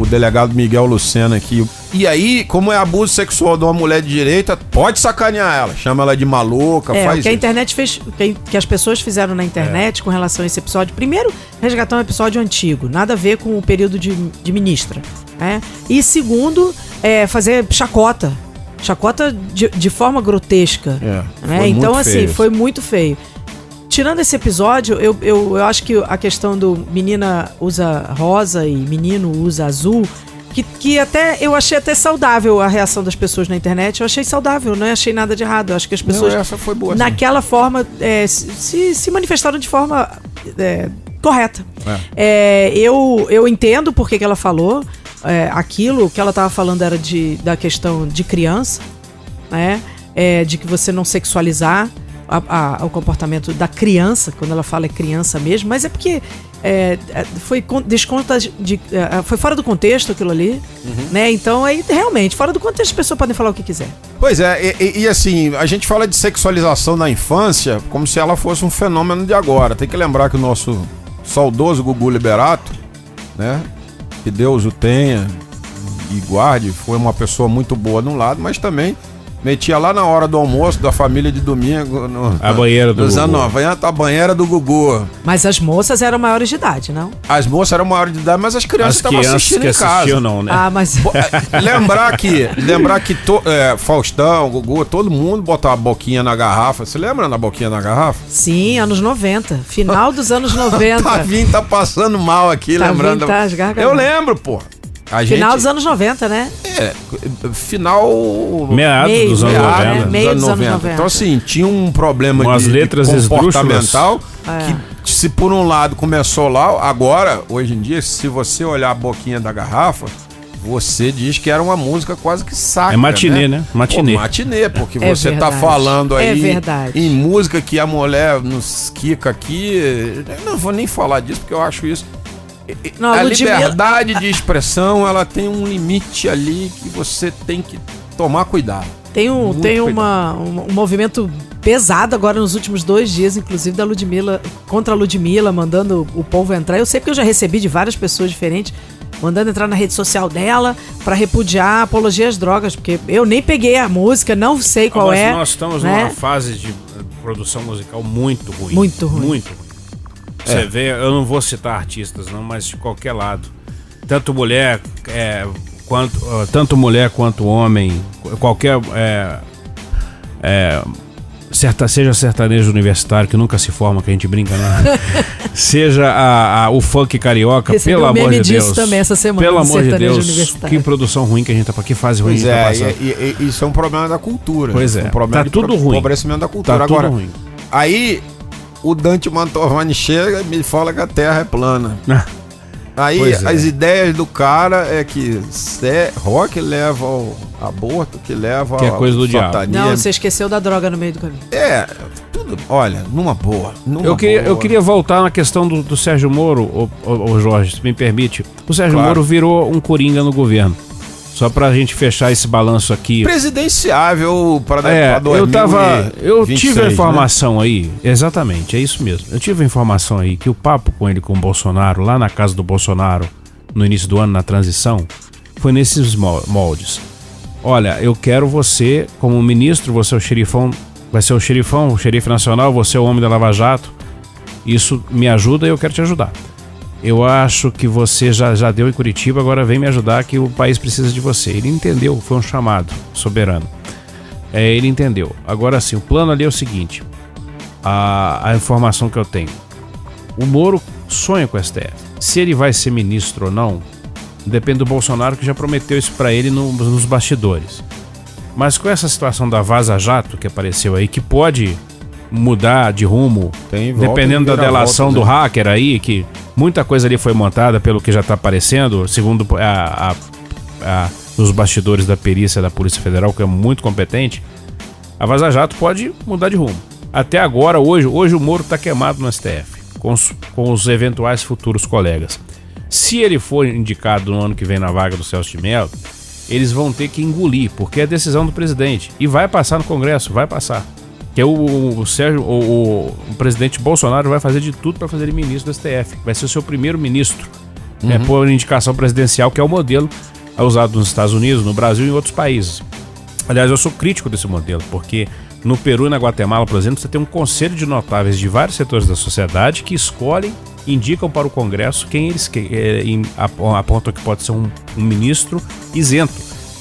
o delegado Miguel Lucena aqui. E aí, como é abuso sexual de uma mulher de direita, pode sacanear ela. Chama ela de maluca, É, faz o que a isso. internet fez, o que, que as pessoas fizeram na internet com relação a esse episódio. Primeiro, resgatar um episódio antigo, nada a ver com o período de, de ministra. Né? E segundo, é, fazer chacota. Chacota de, de forma grotesca. É, né? Então, assim, feio. foi muito feio. Tirando esse episódio, eu, eu, eu acho que a questão do menina usa rosa e menino usa azul, que, que até eu achei até saudável a reação das pessoas na internet. Eu achei saudável, não achei nada de errado. Eu acho que as pessoas Não, boa. sim. naquela forma é, se- se, se manifestaram de forma é, correta. É, eu, eu entendo por que que ela falou é, aquilo, que ela estava falando era de, da questão de criança, né? É, de que você não sexualizar a- a- o comportamento da criança, quando ela fala é criança mesmo, mas é porque é, é, foi con- desconta de, é, foi fora do contexto aquilo ali, Uhum. né? Então aí realmente fora do contexto as pessoas podem falar o que quiser. Pois é, e- e assim, a gente fala de sexualização na infância como se ela fosse um fenômeno de agora. Tem que lembrar que o nosso saudoso Gugu Liberato, né? Que Deus o tenha e guarde, foi uma pessoa muito boa um lado, mas também metia lá na hora do almoço da família de domingo. No, A banheira do Nos Gugu. anos 90, a banheira do Gugu. Mas as moças eram maiores de idade, não? As moças eram maiores de idade, mas as crianças As estavam assistindo que em casa. assistiam não, né? Ah, mas é, lembrar que, lembrar que to- é, Faustão, Gugu, todo mundo botava a boquinha na garrafa. Você lembra da boquinha na garrafa? sim, anos 90, final dos anos 90. Tavinho tá passando mal aqui, Tavinho lembrando. tá. Eu lembro, pô. A Final gente, dos anos 90, né? É, final. Meados Meio, dos anos meio, meados né? 90. Meio dos anos 90. Então, assim, tinha um problema Umas de, de letras comportamental É. que, se por um lado começou lá, agora, hoje em dia, se você olhar a boquinha da garrafa, você diz que era uma música quase que sacra. É matinê, né? Matinê. Pô, matinê, porque É você tá verdade. falando É aí verdade. em música que a mulher nos quica aqui. Eu não vou nem falar disso, porque eu acho isso. Não, a Ludmilla- liberdade de expressão, ela tem um limite ali que você tem que tomar cuidado. Tem um, Muito tem uma, um, um movimento pesado agora nos últimos dois dias, inclusive da Ludmilla, contra a Ludmilla, mandando o povo entrar. Eu sei porque eu já recebi de várias pessoas diferentes, mandando entrar na rede social dela pra repudiar a apologia às drogas, porque eu nem peguei a música, não sei qual Mas é. nós estamos né? numa fase de eh, produção musical muito ruim. Muito ruim. Muito ruim. Você vê, eu não vou citar artistas, não, mas de qualquer lado. Tanto mulher, é, quanto, tanto mulher quanto homem, qualquer. É, é, certa, seja sertanejo universitário, que nunca se forma, que a gente brinca, né? seja a, a- o funk carioca, Recebi pelo amor de Deus. também essa semana, Pelo amor de Deus, que produção ruim que a gente tá que fase ruim Pois a gente tá é, passando. e, e- e isso é um problema da cultura. Pois é. Um problema Tá tudo ruim. empobrecimento da cultura. Tá tudo Agora, ruim. aí o Dante Mantovani chega e me fala que a Terra é plana. Aí Pois é. as ideias do cara é que é rock leva ao aborto, que leva Que é coisa do diabo. Não, você esqueceu da droga no meio do caminho. É, tudo, olha, numa boa. Numa Eu queria, boa. eu queria voltar na questão do, do Sérgio Moro, ô, ô, ô Jorge, se me permite. O Sérgio Claro. Moro virou um coringa no governo. Só pra gente fechar esse balanço aqui. presidenciável para É, pra eu tava. Eu 2026, tive a né? informação aí, exatamente, é isso mesmo. Eu tive a informação aí que o papo com ele, com o Bolsonaro, lá na casa do Bolsonaro, no início do ano, na transição, foi nesses mol- moldes. Olha, eu quero você como ministro, você é o xerifão, vai ser o xerifão, o xerife nacional, você é o homem da Lava Jato. Isso me ajuda e eu quero te ajudar. Eu acho que você já, já deu em Curitiba, agora vem me ajudar que o país precisa de você. Ele entendeu, foi um chamado soberano. É, ele entendeu. Agora sim, o plano ali é o seguinte: a, a informação que eu tenho. O Moro sonha com o STF. Se ele vai ser ministro ou não, depende do Bolsonaro, que já prometeu isso pra ele no- nos bastidores. Mas com essa situação da Vaza Jato que apareceu aí, que pode mudar de rumo, Tem volta dependendo da delação do reviravoltas, hacker aí, que muita coisa ali foi montada pelo que já tá aparecendo, segundo a, a- a- os bastidores da perícia da Polícia Federal, que é muito competente, a Vaza Jato pode mudar de rumo. Até agora, hoje, hoje o Moro está queimado no STF, com os, com os eventuais futuros colegas. Se ele for indicado no ano que vem na vaga do Celso de Mello, eles vão ter que engolir, porque é decisão do presidente. E vai passar no Congresso, vai passar. Que é o, o Sérgio, o, o- presidente Bolsonaro vai fazer de tudo para fazer ele ministro do STF. Vai ser o seu primeiro ministro. É por indicação presidencial, que é o modelo usado nos Estados Unidos, no Brasil e em outros países. Aliás, eu sou crítico desse modelo, porque no Peru e na Guatemala, por exemplo, você tem um conselho de notáveis de vários setores da sociedade que escolhem, indicam para o Congresso quem eles que, ap- apontam que pode ser um, um ministro isento,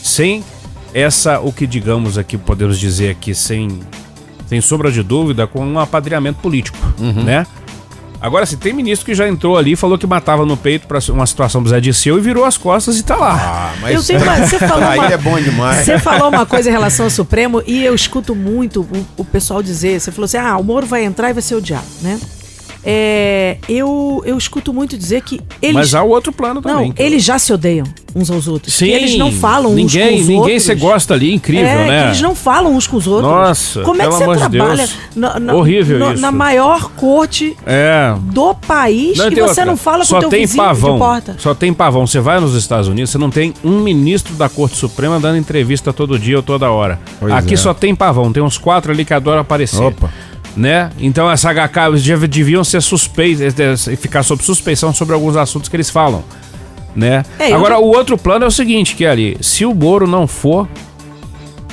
sem essa, o que digamos aqui, podemos dizer aqui, sem, sem sombra de dúvida, com um apadrinhamento político, né? Agora, se tem ministro que já entrou ali, falou que matava no peito para uma situação do Zé Disseu e virou as costas e tá lá. Ah, mas Eu uma- você falou aí uma- é bom demais. Você falou uma coisa em relação ao Supremo e eu escuto muito o, o pessoal dizer, você falou assim, ah, o Moro vai entrar e vai ser odiado, né? É, eu, eu escuto muito dizer que eles. Mas há o outro plano também. Não, que- eles já se odeiam uns aos outros. Sim, Que eles não falam uns ninguém, com os Ninguém outros. se gosta ali, incrível, é, né? que eles não falam uns com os outros. Nossa, Como é que você trabalha na, na- Horrível no- isso. na maior corte É. do país Não, e você outra. não fala com Só o teu tem vizinho pavão. de porta? Só tem pavão. Você vai nos Estados Unidos, você não tem um ministro da Corte Suprema dando entrevista todo dia ou toda hora. Pois Aqui é. só tem pavão. Tem uns quatro ali que adoram aparecer. Opa. Né? Então essa HK eles dev- deviam ser suspeitos, ficar sob suspeição sobre alguns assuntos que eles falam. Né? É, eu Agora, não- o outro plano é o seguinte, que ali, se o Moro não for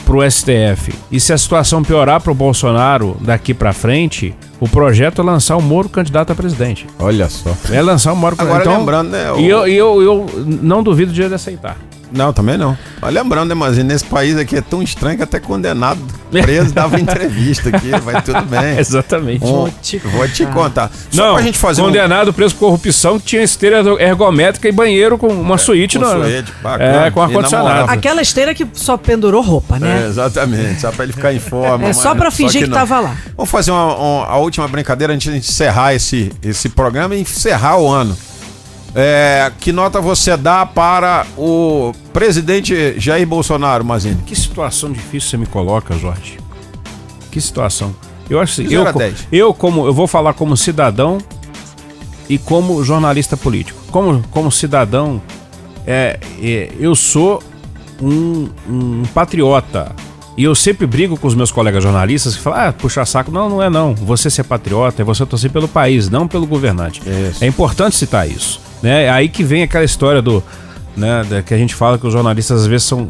pro STF e se a situação piorar pro Bolsonaro daqui pra frente, o projeto é lançar o Moro candidato a presidente. Olha só. É lançar o Moro Agora então, lembrando, né? o- E eu, e eu, eu não duvido de ele aceitar. Não, também não. Mas lembrando, né, mas nesse país aqui é tão estranho que até condenado, preso, dava entrevista aqui, vai tudo bem. Exatamente. Um- Vou te vou te contar. Só não, pra gente fazer um- condenado preso por corrupção que tinha esteira ergométrica e banheiro com uma suíte com no, suíte, bacana. é, com ar-condicionado. Aquela esteira que só pendurou roupa, É, né? exatamente, só pra ele ficar em forma. É, só mas- pra fingir que não. tava lá. Vamos fazer uma- uma- a última brincadeira antes de encerrar esse, esse programa e encerrar o ano. É, que nota você dá para o presidente Jair Bolsonaro, Mazini? Que situação difícil você me coloca, Jorge. Que situação. Eu acho assim, eu, eu como eu vou falar como cidadão e como jornalista político. Como como cidadão, é, é, eu sou um, um patriota. E eu sempre brigo com os meus colegas jornalistas que falam, ah, puxa saco. Não, não é não. Você ser patriota é você torcer pelo país, não pelo governante. Isso. É importante citar isso. Né? É aí que vem aquela história do. Né, que a gente fala que os jornalistas às vezes são,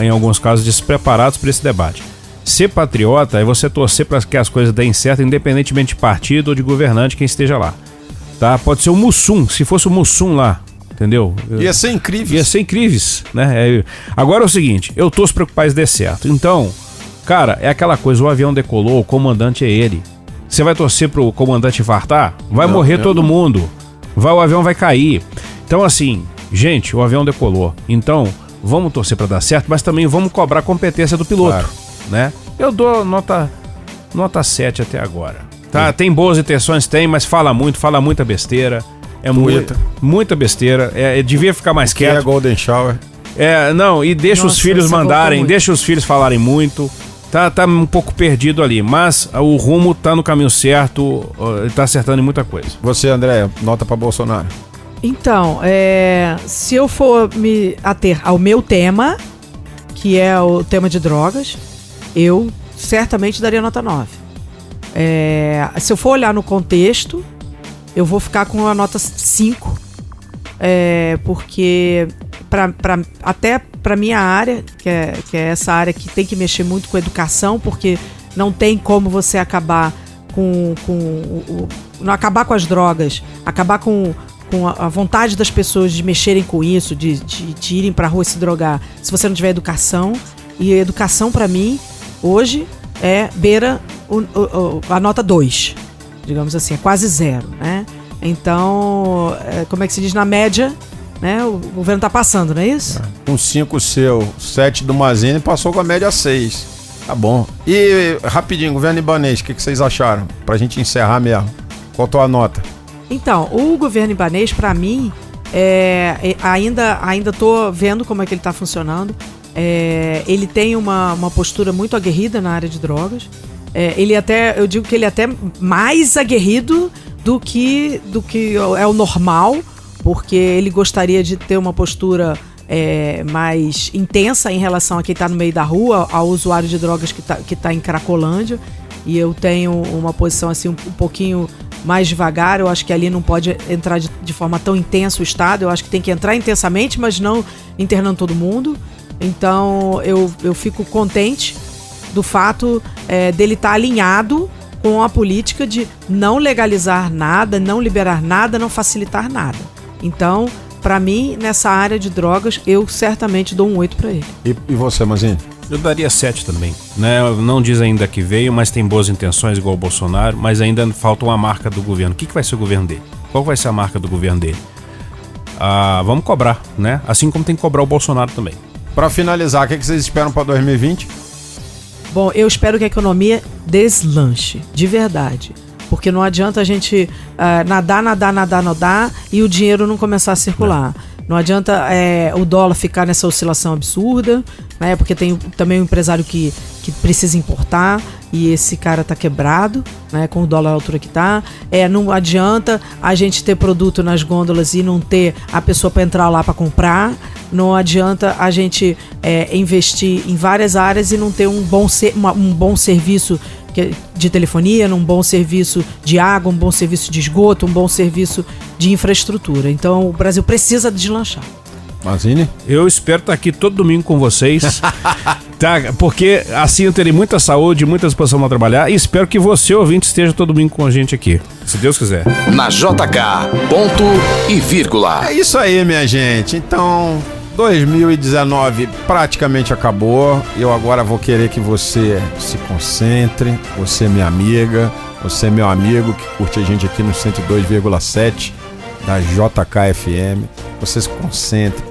em alguns casos, despreparados para esse debate. Ser patriota é você torcer para que as coisas deem certo, independentemente de partido ou de governante, quem esteja lá. Tá? Pode ser o Mussum, se fosse o Mussum lá, entendeu? Ia ser incrível. Ia ser incríveis, né? É, agora é o seguinte, eu torço para que o país dê certo. Então, cara, é aquela coisa, o avião decolou, o comandante é ele. Você vai torcer pro comandante infartar? Vai Não, morrer eu todo mundo. Vai, o avião vai cair. Então, assim, gente, o avião decolou. Então, vamos torcer para dar certo, mas também vamos cobrar a competência do piloto, Claro. né? Eu dou nota nota 7 até agora. Tá, tem boas intenções, tem, mas fala muito, fala muita besteira. É muita, Muita. besteira. É, é, devia ficar mais Que é quieto. Golden Shower. É, não, e deixa os Nossa, filhos você mandarem, deixa os filhos falarem muito. Tá, tá um pouco perdido ali, mas o rumo tá no caminho certo, ele tá acertando em muita coisa. Você, André, nota para Bolsonaro. Então, é, se eu for me ater ao meu tema, que é o tema de drogas, eu certamente daria nota 9. É, se eu for olhar no contexto, eu vou ficar com a nota 5. É, porque pra, pra- até para minha área, que é, que é essa área que tem que mexer muito com educação, porque não tem como você acabar com, com o, não acabar com as drogas, acabar com, com a, a vontade das pessoas de mexerem com isso, de, de, de irem pra rua se drogar, se você não tiver educação. E educação, pra mim, hoje, é beira o- a nota 2, digamos assim, é quase zero, né? Então, é, como é que se diz? Na média, né? O governo tá passando, não é isso? Com 5 seu, 7 do Mazini, passou com a média 6. Tá bom. E rapidinho, governo ibanês, o que, que vocês acharam? Pra gente encerrar mesmo. Qual a tua nota? Então, o governo ibanês, para mim, é, é, ainda, ainda tô vendo como é que ele está funcionando. É, ele tem uma, uma postura muito aguerrida na área de drogas. É, ele até, eu digo que ele é até mais aguerrido do que, do que é o normal, porque ele gostaria de ter uma postura é, mais intensa em relação a quem está no meio da rua, ao usuário de drogas que está que tá em Cracolândia. E eu tenho uma posição assim um, um pouquinho mais devagar. Eu acho que ali não pode entrar de, de forma tão intensa o Estado. Eu acho que tem que entrar intensamente, mas não internando todo mundo. Então eu, eu fico contente do fato é, dele estar alinhado com a política de não legalizar nada, não liberar nada, não facilitar nada. Então, para mim, nessa área de drogas, eu certamente dou um 8 para ele. E, e você, Mazini? Eu daria 7 também. Né? Não diz ainda que veio, mas tem boas intenções, igual o Bolsonaro, mas ainda falta uma marca do governo. O que, que vai ser o governo dele? Qual vai ser a marca do governo dele? Ah, vamos cobrar, né? Assim como tem que cobrar o Bolsonaro também. Pra finalizar, o que, que vocês esperam pra 2020? Bom, eu espero que a economia deslanche, de verdade. Porque não adianta a gente uh, nadar, nadar, nadar, nadar e o dinheiro não começar a circular. Não adianta é, o dólar ficar nessa oscilação absurda, né? Porque tem também um empresário que, que precisa importar e esse cara tá quebrado, né? Com o dólar à altura que tá. É, não adianta a gente ter produto nas gôndolas e não ter a pessoa para entrar lá para comprar. Não adianta a gente é, investir em várias áreas e não ter um bom, uma, um bom serviço de telefonia, num bom serviço de água, um bom serviço de esgoto, um bom serviço de infraestrutura. Então o Brasil precisa deslanchar. Mazine? Eu espero estar aqui todo domingo com vocês. tá, porque assim eu terei muita saúde, muita disposição para trabalhar e espero que você, ouvinte, esteja todo domingo com a gente aqui. Se Deus quiser. Na JK, ponto e vírgula. É isso aí, minha gente. Então, 2019 praticamente acabou. Eu agora vou querer que você se concentre, você minha amiga, você meu amigo que curte a gente aqui no 102,7 da JKFM. Você se concentre,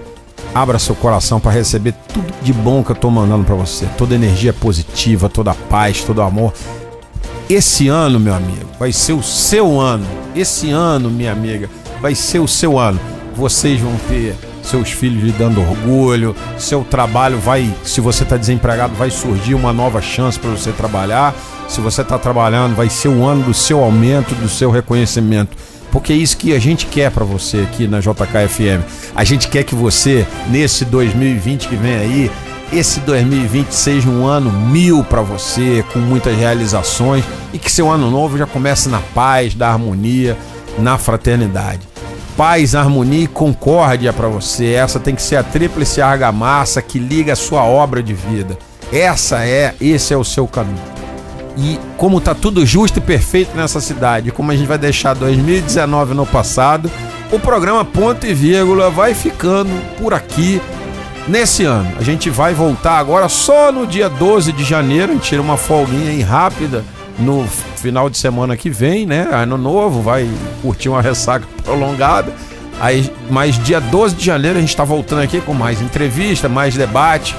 abra seu coração para receber tudo de bom que eu tô mandando para você. Toda energia positiva, toda paz, todo amor. Esse ano, meu amigo, vai ser o seu ano. Esse ano, minha amiga, vai ser o seu ano. Vocês vão ter seus filhos lhe dando orgulho, seu trabalho vai, se você está desempregado, vai surgir uma nova chance para você trabalhar. Se você está trabalhando, vai ser o ano do seu aumento, do seu reconhecimento. Porque é isso que a gente quer para você aqui na JKFM. A gente quer que você, nesse 2020 que vem aí, esse 2020 seja um ano mil para você, com muitas realizações e que seu ano novo já comece na paz, na harmonia, na fraternidade paz, harmonia e concórdia para você. Essa tem que ser a tríplice argamassa que liga a sua obra de vida. Essa é, esse é o seu caminho. E como tá tudo justo e perfeito nessa cidade, como a gente vai deixar 2019 no passado, o programa Ponto e Vírgula vai ficando por aqui nesse ano. A gente vai voltar agora só no dia 12 de janeiro, a gente tira uma folguinha aí rápida no final de semana que vem, né? Ano novo, vai curtir uma ressaca prolongada. Aí, mas dia 12 de janeiro a gente está voltando aqui com mais entrevista, mais debate,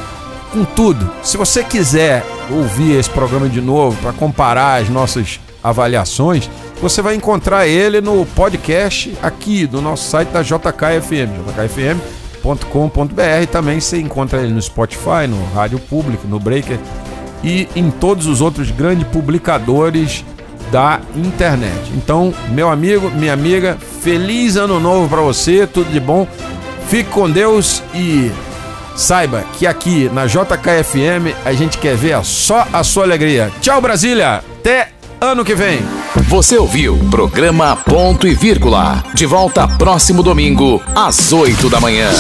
com tudo. Se você quiser ouvir esse programa de novo para comparar as nossas avaliações, você vai encontrar ele no podcast aqui do nosso site da JKFM, jkfm.com.br. Também você encontra ele no Spotify, no Rádio Público, no Breaker e em todos os outros grandes publicadores da internet. Então, meu amigo, minha amiga, feliz ano novo para você, tudo de bom. Fique com Deus e saiba que aqui na JKFM a gente quer ver só a sua alegria. Tchau, Brasília. Até ano que vem. Você ouviu programa Ponto e Vírgula. De volta próximo domingo às 8 da manhã.